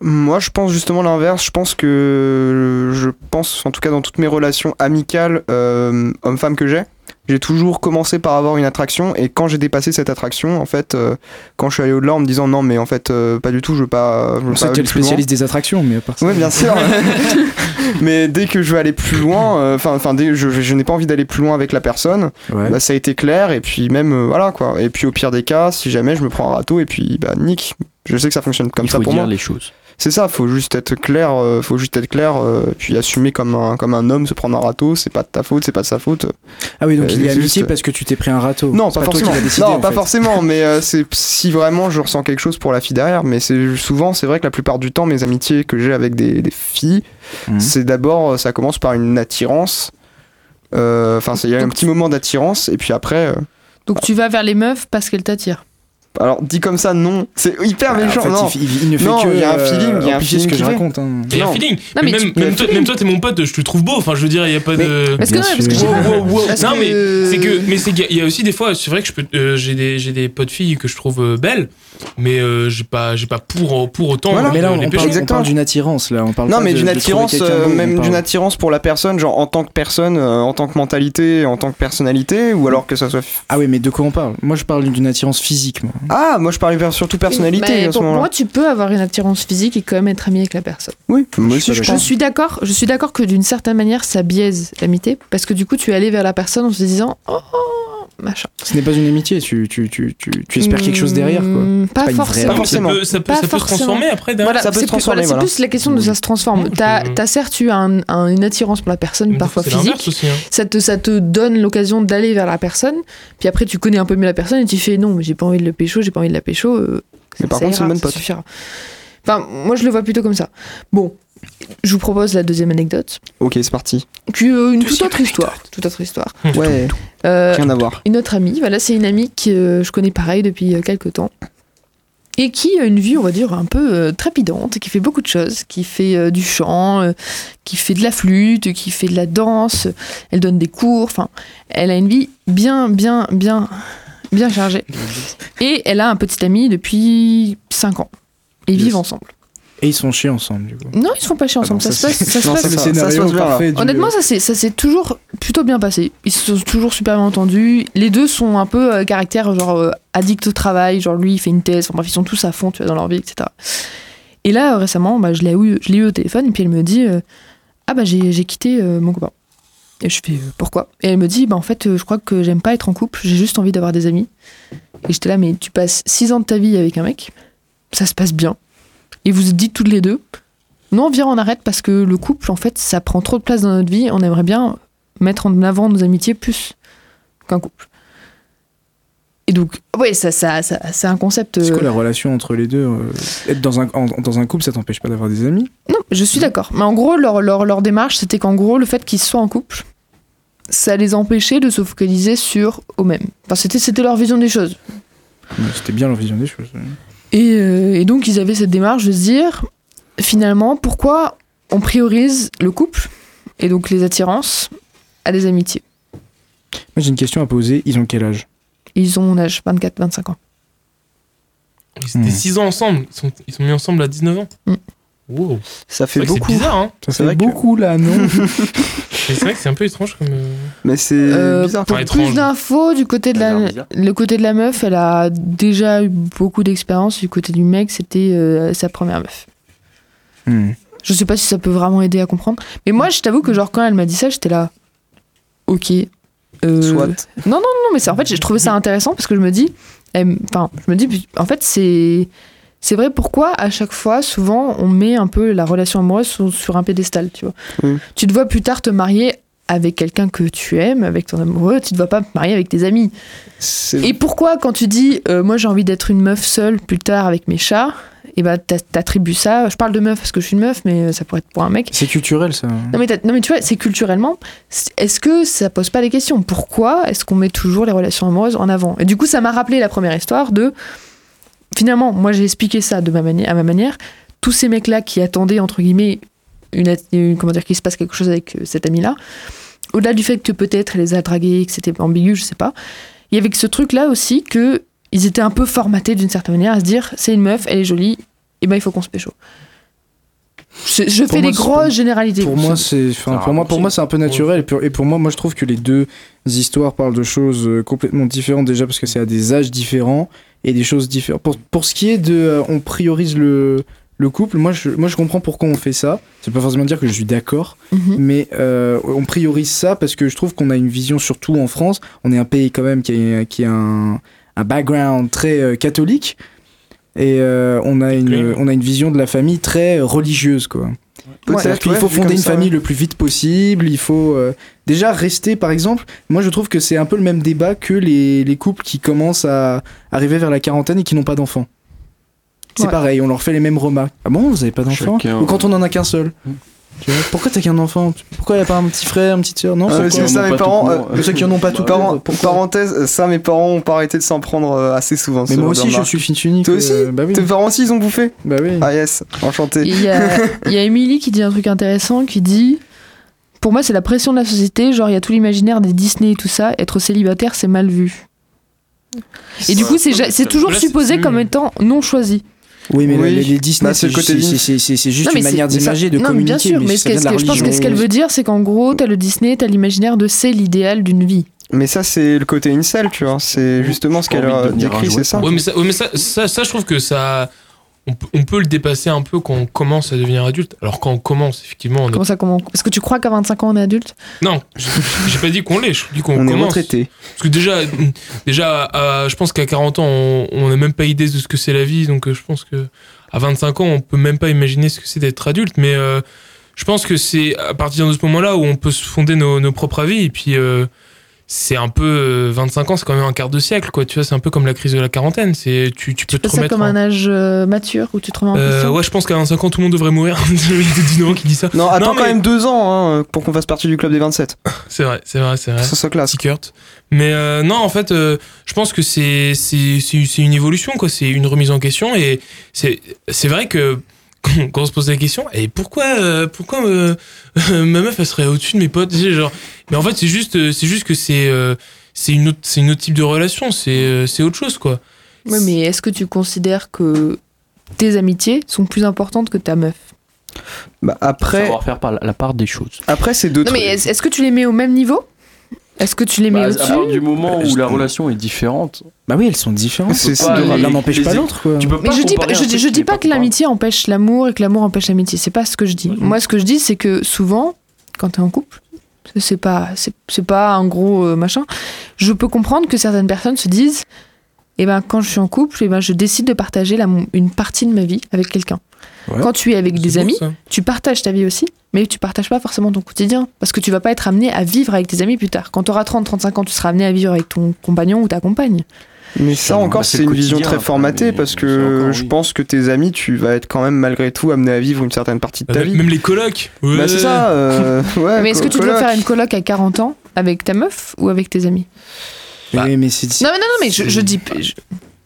Moi, je pense justement l'inverse. Je pense que. Je pense, en tout cas, dans toutes mes relations amicales, euh, homme-femme que j'ai, j'ai toujours commencé par avoir une attraction. Et quand j'ai dépassé cette attraction, en fait, euh, quand je suis allé au-delà en me disant non, mais en fait, euh, pas du tout, je veux pas. Je veux On pas aller le loin. spécialiste des attractions mais à part ça. Oui, bien sûr. mais dès que je veux aller plus loin, euh, enfin, enfin, je, je n'ai pas envie d'aller plus loin avec la personne, Ouais. bah, ça a été clair. Et puis même, voilà quoi. Et puis au pire des cas, si jamais je me prends un râteau, et puis bah nick. Je sais que ça fonctionne comme Il ça faut pour dire moi. les choses. C'est ça, faut juste être clair, euh, faut juste être clair, euh, puis assumer comme un, comme un homme, se prendre un râteau, c'est pas de ta faute, c'est pas de sa faute. Ah oui donc Euh, il y a c'est amitié juste- parce que tu t'es pris un râteau. Non, pas, forcément. décidé, non, pas fait. forcément, mais euh, c'est si vraiment je ressens quelque chose pour la fille derrière, mais c'est souvent, c'est vrai que la plupart du temps, mes amitiés que j'ai avec des, des filles, Mhm. c'est d'abord, ça commence par une attirance. Enfin, c'est- il y a un petit moment d'attirance, et puis après. euh, Donc tu vas vers les meufs parce qu'elles t'attirent. Alors, dit comme ça, non. C'est hyper Ah, en méchant, fait, non. il, il- il ne fait Non, que il y a un euh, feeling, il y a un amplifier ce feeling que je raconte. hein. Il y a un feeling. Non, mais mais même, toi, même toi, t'es mon pote, je te trouve beau. Enfin, je veux dire, il y a pas de. Parce que, non, parce que Wow, wow, wow. Non mais c'est que mais c'est qu'il y a- il y a aussi des fois c'est vrai que je peux euh, j'ai des j'ai des potes filles que je trouve euh, belles mais euh, j'ai pas j'ai pas pour pour autant Voilà. Mais là, on parle, on Exactement. parle d'une attirance, là. On parle Non, pas mais d'une attirance, euh, même parle- d'une attirance pour la personne, genre en tant que personne, euh, en tant que mentalité, en tant que personnalité, ou alors que ça soit. Ah oui, mais de quoi on parle? Moi, je parle d'une attirance physique, moi. Ah, moi je vers- surtout personnalité Mais à ce pour moi, tu peux avoir une attirance physique et quand même être ami avec la personne. Oui, moi Je aussi suis d'accord, je suis d'accord que d'une certaine manière, ça biaise l'amitié parce que du coup, tu es allé vers la personne en se disant oh machin. Ce n'est pas une amitié, tu, tu, tu, tu, tu espères quelque chose derrière, quoi. Hmm, Pas pas une vraie forcément. Ça forcément. peut ça peut, Pas ça peut se forcément. transformer après. Voilà, Ça peut c'est se plus, transformer, voilà, c'est plus la question de ça se transforme. Ouais, T'as certes eu un- un- une attirance pour la personne, Mais parfois physique. aussi, hein. Ça te, ça te donne l'occasion d'aller vers la personne. Puis après, tu connais un peu mieux la personne et tu fais non, mais j'ai pas envie de le pécho, j'ai pas envie de la pécho. euh, Mais par contre, c'est une bonne ça pote. Enfin, moi, je le vois plutôt comme ça. Bon, je vous propose la deuxième anecdote. Ok, c'est parti. Euh, une toute autre histoire. Toute autre histoire. Ouais, Euh, rien à voir. une autre amie, voilà, c'est une amie que euh, je connais pareil depuis quelques temps. Et qui a une vie, on va dire, un peu euh, trépidante, qui fait beaucoup de choses, qui fait euh, du chant, euh, qui fait de la flûte, qui fait de la danse, elle donne des cours, enfin, elle a une vie bien, bien, bien, bien chargée. Et elle a un petit ami depuis 5 ans. Ils Yes. vivent ensemble. Et ils sont chiés ensemble, du coup. Non, ils se font pas chier ensemble, Ah ça, non, se ça, passe, ça se non, passe le scénario parfait du- Honnêtement, ça s'est toujours plutôt bien passé. Ils se sont toujours super bien entendus. Les deux sont un peu euh, caractère genre euh, addict au travail. Genre lui, il fait une thèse. Enfin bref, ils sont tous à fond, tu vois, dans leur vie, etc. Et là, euh, récemment, bah, je l'ai eu, je l'ai eu au téléphone. Et puis elle me dit, euh, ah bah j'ai j'ai quitté euh, mon copain. Et je fais euh, pourquoi? Et elle me dit, bah en fait, euh, je crois que j'aime pas être en couple. J'ai juste envie d'avoir des amis. Et j'étais là, mais tu passes 6 ans de ta vie avec un mec, ça se passe bien. Et vous dites toutes les deux, non, viens, on arrête parce que le couple, en fait, ça prend trop de place dans notre vie. On aimerait bien mettre en avant nos amitiés plus qu'un couple. Et donc, ouais, ça, ça, ça- c'est un concept. C'est euh, quoi la relation entre les deux euh, Être dans un, en- dans un couple, ça t'empêche pas d'avoir des amis? Non, je suis d'accord. Mais en gros, leur, leur, leur démarche, c'était qu'en gros, le fait qu'ils soient en couple, ça les empêchait de se focaliser sur eux-mêmes. Enfin, c'était, c'était leur vision des choses. Ouais, C'était bien leur vision des choses. Et, euh, et donc, ils avaient cette démarche de se dire, finalement, pourquoi on priorise le couple, et donc les attirances, à des amitiés? Moi, j'ai une question à poser. Ils ont quel âge? Ils ont mon âge, 24-25 ans. Ils étaient Hmm. 6 ans ensemble. Ils sont, ils sont mis ensemble à 19 ans. Hmm. Wow. Ça fait que c'est beaucoup. bizarre, hein. Ça fait que- beaucoup là, non Mais c'est vrai que c'est un peu étrange comme. euh, Mais c'est Euh, bizarre. pour Enfin, plus d'infos, du côté de la, le côté de la meuf, elle a déjà eu beaucoup d'expérience. Du côté du mec, c'était euh, sa première meuf. Hmm. Je sais pas si ça peut vraiment aider à comprendre. Mais moi, je t'avoue que genre quand elle m'a dit ça, j'étais là. Ok. Euh, Soit. Non, mais c'est en fait, j'ai trouvé ça intéressant parce que je me dis, enfin, je me dis, en fait, c'est c'est vrai pourquoi à chaque fois, souvent, on met un peu la relation amoureuse sur, sur un pédestal, tu vois. Tu te vois plus tard te marier avec quelqu'un que tu aimes, avec ton amoureux, tu te vas pas te marier avec tes amis. Et pourquoi quand tu dis, euh, moi j'ai envie d'être une meuf seule plus tard avec mes chats, et bah t'a- t'attribues ça. Je parle de meuf parce que je suis une meuf, mais euh, ça pourrait être pour un mec. C'est culturel, ça. Non mais, non mais tu vois, c'est culturellement. Est-ce que ça pose pas des questions? Pourquoi est-ce qu'on met toujours les relations amoureuses en avant? Et du coup, ça m'a rappelé la première histoire de. Finalement, moi j'ai expliqué ça de ma manière, à ma manière. Tous ces mecs-là qui attendaient entre guillemets une, comment dire qu'il se passe quelque chose avec euh, cette amie-là. Au-delà du fait que peut-être elle les a dragués, que c'était ambigu, je sais pas. Il y avait ce truc-là aussi que ils étaient un peu formatés d'une certaine manière à se dire c'est une meuf, elle est jolie, et ben il faut qu'on se pécho. Je, je fais moi, des grosses généralités. Pour moi, c'est, enfin, pour moi, pour moi, c'est un peu naturel. Et pour, et pour moi, moi, je trouve que les deux histoires parlent de choses euh, complètement différentes déjà parce que c'est à des âges différents et des choses différentes. Pour, pour ce qui est de, euh, on priorise le, le couple. Moi, je, moi, je comprends pourquoi on fait ça. C'est pas forcément dire que je suis d'accord, Mhm. mais euh, on priorise ça parce que je trouve qu'on a une vision, surtout en France, on est un pays quand même qui a, qui a un, un background très euh, catholique. Et euh, on, a une, Oui. on a une vision de la famille très religieuse, quoi. Peut-être, C'est-à-dire qu'il ouais, faut fonder une ça, famille ouais. le plus vite possible. Il faut euh, déjà rester, par exemple. Moi, je trouve que c'est un peu le même débat que les, les couples qui commencent à arriver vers la quarantaine et qui n'ont pas d'enfants. C'est Ouais. pareil, on leur fait les mêmes remarques. Ah bon, vous avez pas d'enfant Chacun- Ou quand on en a qu'un seul? Tu vois, Pourquoi t'as qu'un enfant? Pourquoi y a pas un petit frère, une petite soeur Non, Ah, c'est quoi c'est ça, mes parents. euh, ceux qui en ont pas tout Parent- court, pourquoi parenthèse, ça, mes parents ont pas arrêté de s'en prendre euh, assez souvent. Mais moi aussi, je suis fils unique. Toi aussi euh, Bah oui. Tes parents aussi, ils ont bouffé Bah oui. Ah yes, enchanté. Il y a, il y a Emily qui dit un truc intéressant qui dit Pour moi, c'est la pression de la société. Genre, il y a tout l'imaginaire des Disney et tout ça. Être célibataire, c'est mal vu. Et du coup, c'est toujours supposé comme étant non choisi. Oui, mais Oui. les, les Disney, Bah, c'est Disney. c'est- juste Non, une manière d'imager, de non, mais communiquer. bien sûr, mais, ce que je pense que ce qu'elle veut dire, c'est qu'en gros, t'as le Disney, t'as l'imaginaire de c'est l'idéal d'une vie. Mais ça, c'est le côté incel, tu vois. C'est justement ce qu'elle un décrit, c'est ça. Ouais, mais ça, ouais, mais ça, ça, ça, je trouve que ça. On, peut- on peut le dépasser un peu quand on commence à devenir adulte. Alors, quand on commence, effectivement, on est- Comment ça, comment Est-ce que tu crois qu'à 25 ans, on est adulte? Non, j'ai pas dit qu'on l'est, je dis qu'on On est commence. retraité. Parce que déjà, déjà à- je pense qu'à 40 ans, on- on n'a même pas idée de ce que c'est la vie. Donc, euh, je pense que à 25 ans, on peut même pas imaginer ce que c'est d'être adulte. Mais euh, je pense que c'est à partir de ce moment-là où on peut se fonder nos, nos propres avis. Et puis, euh, c'est un peu. euh, 25 ans, c'est quand même un quart de siècle, quoi. Tu vois, c'est un peu comme la crise de la quarantaine. C'est, tu, tu peux te ça remettre. comme en- un âge euh, mature où tu te remets en Euh, question ouais, je pense qu'à 25 ans, tout le monde devrait mourir. Le mec de 19 ans qui dit ça. Non, attends mais- quand même deux ans hein, pour qu'on fasse partie du club des 27. C'est vrai, c'est vrai, c'est vrai. Ça soit classe. Mais euh, non, en fait, euh, je pense que c'est c'est c'est c'est une évolution, quoi. C'est une remise en question et c'est c'est vrai que quand quand on se pose la question, et pourquoi euh, pourquoi euh, ma meuf elle serait au-dessus de mes potes, genre. Mais en fait, c'est juste euh, c'est juste que c'est euh, c'est une autre c'est une autre type de relation, c'est euh, c'est autre chose, quoi. Ouais, mais est-ce que tu considères que tes amitiés sont plus importantes que ta meuf? Bah, après, Savoir faire par la, part des choses. après c'est deux Non, trucs. mais est-ce que tu les mets au même niveau? Est-ce que tu les mets Bah, à au-dessus partir du moment où Je- la relation est différente, Bah oui, elles sont différentes. C'est pas L'un n'empêche pas l'autre, quoi. tu peux Mais pas je dis je, dis- je dis pas que l'amitié empêche l'amour et que l'amour empêche l'amitié. C'est pas ce que je dis. Moi, ce que je dis, c'est que souvent, quand t'es en couple, c'est pas, c'est c'est pas un gros euh, machin. Je peux comprendre que certaines personnes se disent, eh ben, quand je suis en couple, eh ben, je décide de partager la, une partie de ma vie avec quelqu'un. Ouais. Quand tu es avec des amis, ça. tu partages ta vie aussi, mais tu partages pas forcément ton quotidien. Parce que tu vas pas être amené à vivre avec tes amis plus tard. Quand tu auras 30-35 ans, tu seras amené à vivre avec ton compagnon ou ta compagne. Mais ça Bah, encore, c'est c'est une vision très formatée mais parce que encore, je oui. pense que tes amis, tu vas être quand même malgré tout amené à vivre une certaine partie de ta Bah, vie. Même les colocs. Bah c'est ça. euh, ouais, Mais est-ce que tu dois faire une coloc à 40 ans avec ta meuf ou avec tes amis? Bah. Oui, mais c'est. Non, mais non, non, mais je, je dis. je-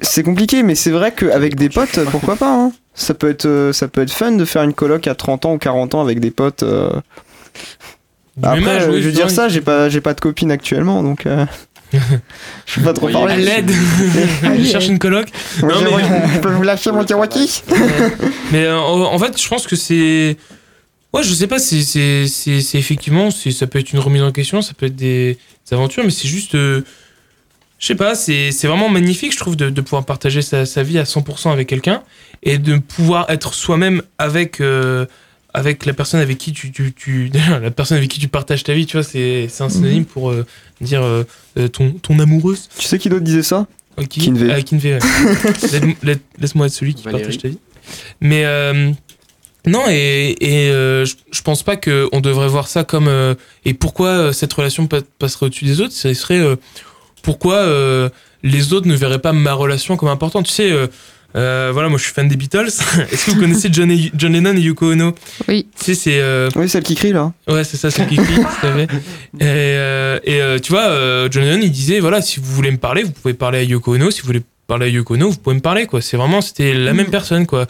C'est compliqué, mais c'est vrai qu'avec des potes, pourquoi pas hein. Ça peut être, euh, ça peut être fun de faire une coloc à 30 ans ou 40 ans avec des potes. euh. Après, âge, oui, je veux dire ça, j'ai pas, j'ai pas de copine actuellement, donc euh, je peux pas trop parler. À l'aide. Je cherche une coloc. Moi, Non, j'ai- mais- Je peux vous lâcher mon Cherokee Mais euh, en fait, je pense que c'est. Ouais, je sais pas, c'est c'est- effectivement, ça peut être une remise en question, ça peut être des, des aventures, mais c'est juste. euh, je sais pas, c'est c'est vraiment magnifique, je trouve, de, de pouvoir partager sa, sa vie à 100% avec quelqu'un et de pouvoir être soi-même avec. euh, avec la personne avec qui tu, tu, tu la personne avec qui tu partages ta vie tu vois c'est c'est un synonyme pour euh, dire euh, ton ton amoureuse Tu sais qui d'autre disait ça? Ok. Kinvey. Ah, Kinvey, ouais. Laisse- laisse- Laisse-moi être celui qui Valérie. partage ta vie. Mais euh, non, et, et euh, je, je pense pas qu'on devrait voir ça comme. euh, et pourquoi euh, cette relation pa- passerait au-dessus des autres Ce serait euh, pourquoi euh, les autres ne verraient pas ma relation comme importante. Tu sais, euh, euh, voilà, moi je suis fan des Beatles. Est-ce que vous connaissez John, et- John Lennon et Yoko Ono? Oui. Tu sais, c'est. euh, Oui, celle qui crie là. Ouais, c'est ça, c'est qui crie, tout à fait. Et, euh, et, euh, tu vois, euh, John Lennon, il disait, voilà, si vous voulez me parler, vous pouvez parler à Yoko Ono. Si vous voulez parler à Yoko Ono, vous pouvez me parler, quoi. C'est vraiment, c'était la même personne, quoi.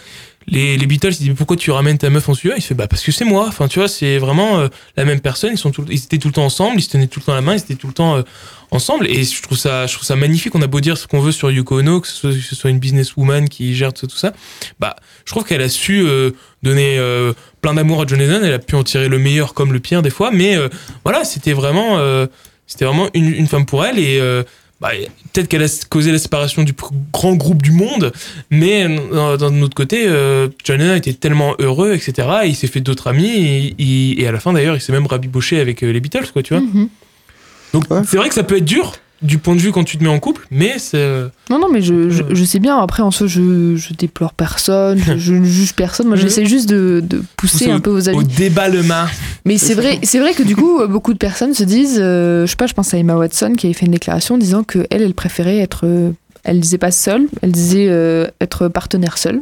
Les, les Beatles, ils disent, pourquoi tu ramènes ta meuf en studio? Il fait, bah, parce que c'est moi. Enfin, tu vois, c'est vraiment euh, la même personne. Ils, sont tout, ils étaient tout le temps ensemble, ils se tenaient tout le temps la main, ils étaient tout le temps euh, ensemble. Et je trouve ça, je trouve ça magnifique. On a beau dire ce qu'on veut sur Yoko Ono, que ce soit, que ce soit une businesswoman qui gère tout, ça. Bah, je trouve qu'elle a su euh, donner euh, plein d'amour à John Lennon. Elle a pu en tirer le meilleur comme le pire des fois. Mais euh, voilà, c'était vraiment, euh, c'était vraiment une, une femme pour elle. Et bah, peut-être qu'elle a causé la séparation du plus grand groupe du monde. Mais euh, d'un autre côté, euh, John Lennon était tellement heureux, etc. Et il s'est fait d'autres amis. Et, à la fin, d'ailleurs, il s'est même rabiboché avec euh, les Beatles, quoi, tu vois. Mhm. Donc, Ouais. c'est vrai que ça peut être dur du point de vue quand tu te mets en couple, mais c'est. euh, Non, non, mais je, je, je sais bien. Après, en soi, je, je déplore personne, je, ne juge personne. Moi, j'essaie juste de, de pousser un peu vos au avis. déballement. Mais c'est vrai, c'est vrai que du coup, euh, beaucoup de personnes se disent, euh, je sais pas, je pense à Emma Watson qui avait fait une déclaration disant que elle, elle préférait être, euh, elle disait pas seule, elle disait euh, être partenaire seule,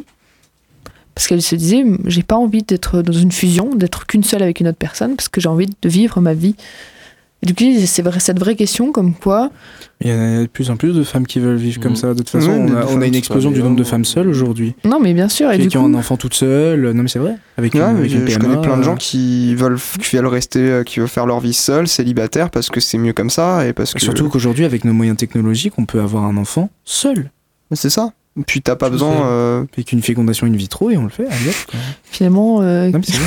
parce qu'elle se disait, j'ai pas envie d'être dans une fusion, d'être qu'une seule avec une autre personne, parce que j'ai envie de vivre ma vie. Et du coup, c'est vrai, cette vraie question, comme quoi, Il y a de plus en plus de femmes qui veulent vivre comme Mhm. ça. De toute façon, Ouais, on, a, on femmes a une explosion du nombre de femmes seules aujourd'hui. non, mais bien sûr, et Qui, du qui coup, ont un enfant toute seule. Non, mais c'est vrai. Avec Ouais, avec je, une je PMA, connais plein de gens qui veulent, qui veulent rester, euh, qui veulent faire leur vie seule, célibataire, parce que c'est mieux comme ça et parce que. Surtout qu'aujourd'hui, avec nos moyens technologiques, on peut avoir un enfant seul. C'est ça. Puis t'as pas besoin. euh, Avec une fécondation in vitro et on le fait. allez, finalement, euh, Non, mais c'est vrai.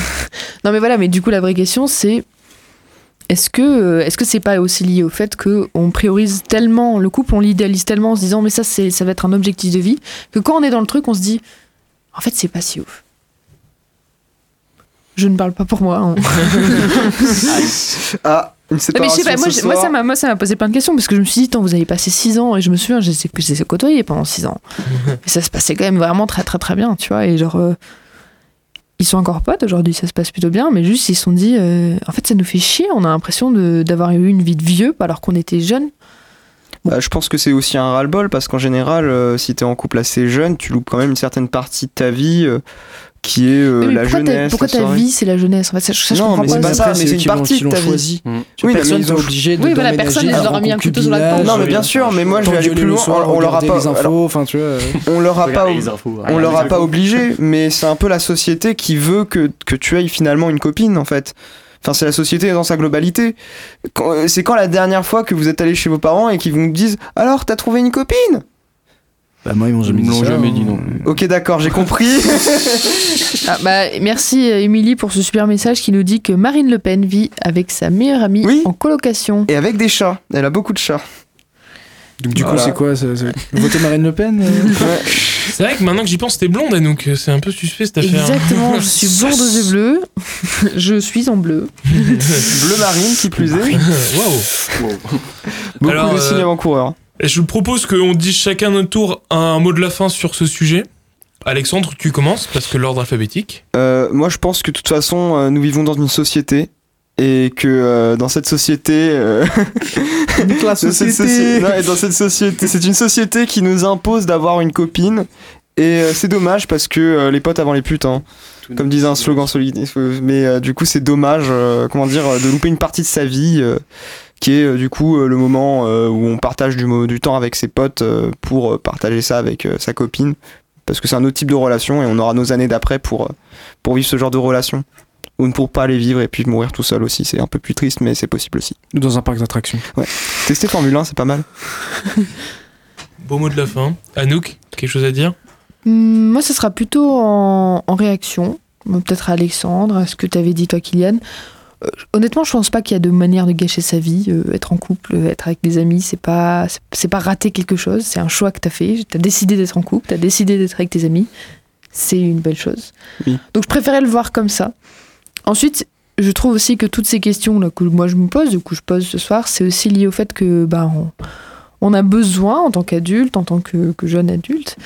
Non mais voilà, mais du coup la vraie question c'est est-ce que euh, est-ce que c'est pas aussi lié au fait que on priorise tellement le couple, on l'idéalise tellement en se disant mais ça c'est ça va être un objectif de vie que quand on est dans le truc on se dit en fait c'est pas si ouf. Je ne parle pas pour moi. hein. Ah, une mais je sais pas, moi, moi, soir. ça m'a moi, ça m'a posé plein de questions parce que je me suis dit tant vous avez passé 6 ans et je me souviens je sais que je les ai côtoyés pendant 6 ans. Mais ça se passait quand même vraiment très très très bien, tu vois et genre euh, ils sont encore potes aujourd'hui, ça se passe plutôt bien, mais juste ils se sont dit, euh, en fait ça nous fait chier, on a l'impression d'avoir eu une vie de vieux alors qu'on était jeunes. Bah, je pense que c'est aussi un ras-le-bol parce qu'en général, euh, si t'es en couple assez jeune, tu loupes quand même une certaine partie de ta vie euh, qui est euh, la pourquoi ta- jeunesse. pourquoi ta vie c'est la jeunesse En fait, ça, ça, je Non, comprends mais pas. c'est pas ça, mais c'est une partie qui de ta l'ont vie. choisi. Mm. Oui, personne n'est obligé de Oui, voilà, personne les avant aura mis un couteau sur la tempe. Non, mais bien sûr, mais moi je vais aller plus loin. On leur a pas, enfin tu vois. euh, on leur a pas, on leur a pas obligé, mais c'est un peu la société qui veut que, que tu aies finalement une copine en fait. Enfin, c'est la société dans sa globalité. Euh, C'est quand la dernière fois que vous êtes allé chez vos parents et qu'ils vous disent Alors, t'as trouvé une copine? Bah moi ils m'ont jamais Ils dit ça. jamais dit non. Ok, d'accord, j'ai compris. Ah, bah, merci euh, Émilie pour ce super message qui nous dit que Marine Le Pen vit avec sa meilleure amie Oui. en colocation. et avec des chats. Elle a beaucoup de chats. Donc du coup c'est quoi ça, Voter Marine Le Pen euh C'est vrai que maintenant que j'y pense, t'es blonde, donc c'est un peu suspect cette affaire. Exactement, je suis blonde aux yeux bleus. je suis en bleu. Bleu marine, qui plus est. Waouh. Beaucoup Alors, de euh, signes avant-coureurs. Et Je vous propose qu'on dise chacun notre tour un mot de la fin sur ce sujet. Alexandre, tu commences parce que l'ordre alphabétique. Euh, moi, je pense que de toute façon, euh, nous vivons dans une société et que euh, dans cette société, euh, la dans cette soci- non, et dans cette société, c'est une société qui nous impose d'avoir une copine. Et euh, c'est dommage parce que euh, les potes avant les putes, hein, comme disait un slogan solide. Mais euh, du coup, c'est dommage, euh, comment dire, de louper une partie de sa vie, euh, qui est euh, du coup euh, le moment euh, où on partage du, temps avec ses potes pour partager ça avec sa copine. Parce que c'est un autre type de relation et on aura nos années d'après pour, pour vivre ce genre de relation. Ou ne pour pas les vivre et puis mourir tout seul aussi. C'est un peu plus triste, mais c'est possible aussi. Ou dans un parc d'attractions. Tester Formule 1, c'est pas mal. Beau mot de la fin. Anouk, quelque chose à dire? Hmm, Moi, ce sera plutôt en, en réaction. Peut-être à Alexandre, à ce que tu avais dit, toi, Kylian? Euh, honnêtement, je pense pas qu'il y a de manière de gâcher sa vie. Euh, être en couple, être avec des amis, c'est pas, c'est- pas rater quelque chose. C'est un choix que tu as fait. Tu as décidé d'être en couple, tu as décidé d'être avec tes amis. C'est une belle chose. Oui. Donc, je préférais le voir comme ça. Ensuite, je trouve aussi que toutes ces questions là, que moi je me pose, du coup je pose ce soir, c'est aussi lié au fait que bah, on, on a besoin en tant qu'adulte, en tant que, que jeune adulte,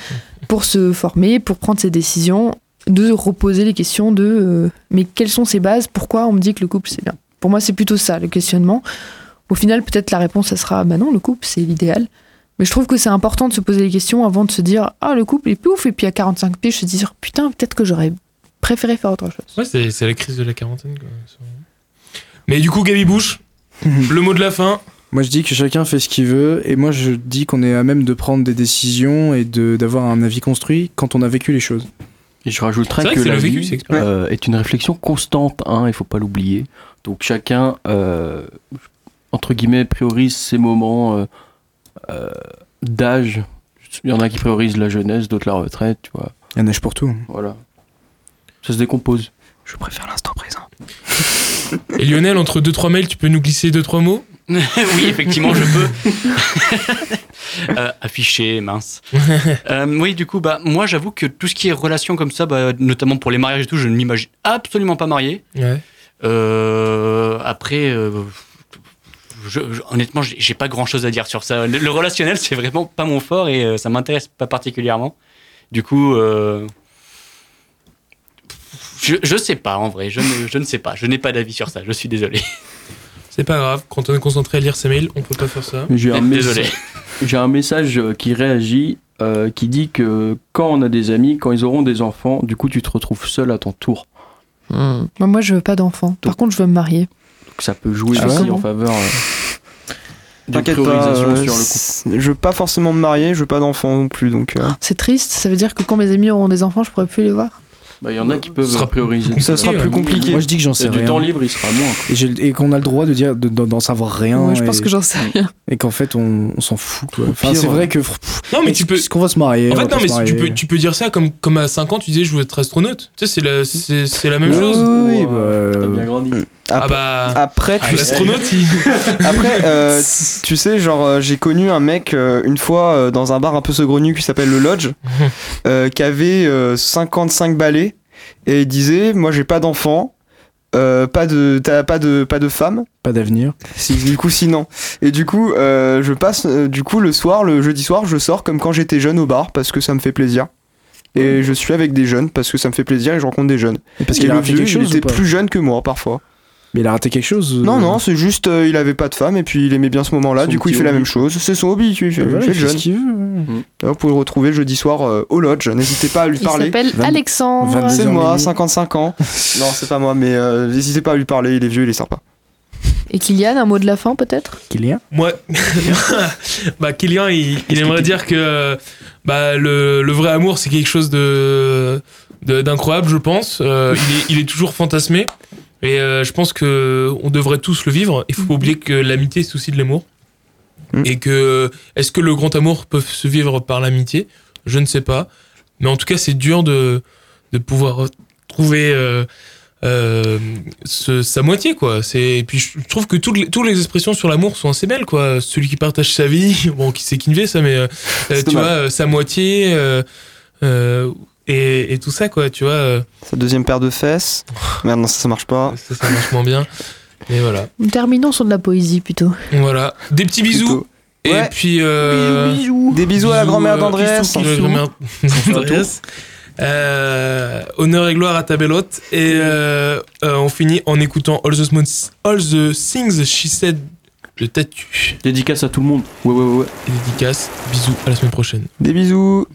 pour se former, pour prendre ses décisions, de reposer les questions de euh, mais quelles sont ces bases? Pourquoi on me dit que le couple c'est bien? Pour moi, c'est plutôt ça le questionnement. Au final, peut-être la réponse, ça sera bah non, le couple c'est l'idéal. Mais je trouve que c'est important de se poser les questions avant de se dire ah le couple est plus ouf et puis à 45 pieds, je me dire putain peut-être que j'aurais préféré faire autre chose. Ouais, c'est la crise de la quarantaine. Quoi. Mais du coup, Gabi Bouche, le mot de la fin. Moi, je dis que chacun fait ce qu'il veut, et moi, je dis qu'on est à même de prendre des décisions et de- d'avoir un avis construit quand on a vécu les choses. Et je rajouterais que, que c'est la vécu, vie euh, est une réflexion constante, hein, il faut pas l'oublier. Donc chacun, euh, entre guillemets, priorise ses moments euh, euh, d'âge. Il y en a qui priorisent la jeunesse, d'autres la retraite, tu vois. Il y en a pour tout. Voilà. Ça se décompose. Je préfère l'instant présent. Et Lionel, entre 2-3 mails, tu peux nous glisser 2-3 mots? Oui, effectivement, je peux. Euh, afficher, mince. Euh, oui, du coup, bah, moi, j'avoue que tout ce qui est relation comme ça, bah, notamment pour les mariages et tout, je ne m'imagine absolument pas marié. Ouais. Euh, après, euh, je- je- honnêtement, j'ai j'ai pas grand chose à dire sur ça. Le, le relationnel, c'est vraiment pas mon fort et euh, ça m'intéresse pas particulièrement. Du coup, euh, je, je sais pas en vrai, je ne, je ne sais pas, je n'ai pas d'avis sur ça, je suis désolé. C'est pas grave, quand on est concentré à lire ses mails, on peut pas faire ça. J'ai un, Désolé. J'ai un message euh, qui réagit, euh, qui dit que quand on a des amis, quand ils auront des enfants, du coup tu te retrouves seul à ton tour. Moi, moi, je veux pas d'enfant. Par contre, je veux me marier. Donc ça peut jouer Ah aussi ouais en faveur euh, T'inquiète pas, euh, sur le couple. je veux pas forcément me marier, je veux pas d'enfant non plus, donc euh, C'est triste. Ça veut dire que quand mes amis auront des enfants, je pourrai plus les voir. Bah, Il y en a qui peuvent Ce sera prioriser. ça sera Ouais, plus ouais. compliqué. Moi, je dis que j'en sais du rien. temps libre, il sera moins. quoi. Et, qu'on a le droit de dire de- d'en savoir rien. Moi, je pense et, que j'en sais rien. et qu'en fait, on, on s'en fout. Quoi. Enfin, c'est vrai ouais. que. pff, Non, mais tu peux. Qu'on va se marier En fait, non, mais tu peux, tu peux dire ça comme, comme à 5 ans, tu disais je veux être astronaute. Tu sais, c'est la, la même Oui, chose. Oui, euh, bah, t'as bien grandi. Ah bah. Après, tu sais, l'astronaute, il- après, euh, tu sais, genre, euh, j'ai connu un mec euh, une fois euh, dans un bar un peu saugrenu qui s'appelle le Lodge, euh, qui avait euh, 55 balais et il disait, moi j'ai pas d'enfant, euh, pas de, t'as pas de, pas de femme. pas d'avenir. Si, du coup, sinon. Et du coup, euh, je passe, euh, du coup, le soir, le jeudi soir, je sors comme quand j'étais jeune au bar parce que ça me fait plaisir. Et je suis avec des jeunes parce que ça me fait plaisir et je rencontre des jeunes. Et parce qu'il a le vieux, il était plus jeune que moi parfois. Mais il a raté quelque chose. Non, euh, non, c'est juste, euh, il avait pas de femme et puis il aimait bien ce moment-là, Son du coup il petit fait la hobby. même chose. C'est son hobby, il fait, bah voilà, il fait il fait ce jeune. qu'il veut. ouais. D'ailleurs, vous pouvez le retrouver jeudi soir euh, au Lodge, n'hésitez pas à lui Il parler. s'appelle Vingt- Alexandre. C'est moi, minuit. 55 ans. non, c'est pas moi, mais euh, n'hésitez pas à lui parler, il est vieux, il est sympa. Et Kylian, un mot de la fin peut-être? Kylian? Moi, bah Kylian, il, il aimerait dire que bah, le, le vrai amour, c'est quelque chose de de- d'incroyable, je pense. Euh, il, est, il est toujours fantasmé. Et euh, je pense que on devrait tous le vivre. Il faut pas oublier que l'amitié, c'est aussi de l'amour. Mm. Et que, est-ce que le grand amour peut se vivre par l'amitié? Je ne sais pas. Mais en tout cas, c'est dur de, de pouvoir trouver euh, euh, ce- sa moitié, quoi. Et puis je trouve que toutes les, toutes les expressions sur l'amour sont assez belles, quoi. Celui qui partage sa vie, bon, qui c'est Kinvé, ça, mais euh, C'est tu vois, euh, sa moitié, euh, euh, et, et tout ça, quoi, tu vois. euh, Sa deuxième paire de fesses. Merde, non, ça, ça marche pas. ça, ça marche moins bien. Et voilà. Terminons sur de la poésie plutôt. Voilà. Des petits bisous. Plutôt. Et Ouais. puis. euh, Des bisous à la grand-mère euh, d'Andreas. bisous à la grand-mère d'Andreas. Euh, honneur et gloire à ta belle hôte. Et euh, euh, on finit en écoutant All the, All the Things She Said de Tatu. Dédicace à tout le monde. Ouais, ouais, ouais. Et dédicace. Bisous, à la semaine prochaine. Des bisous.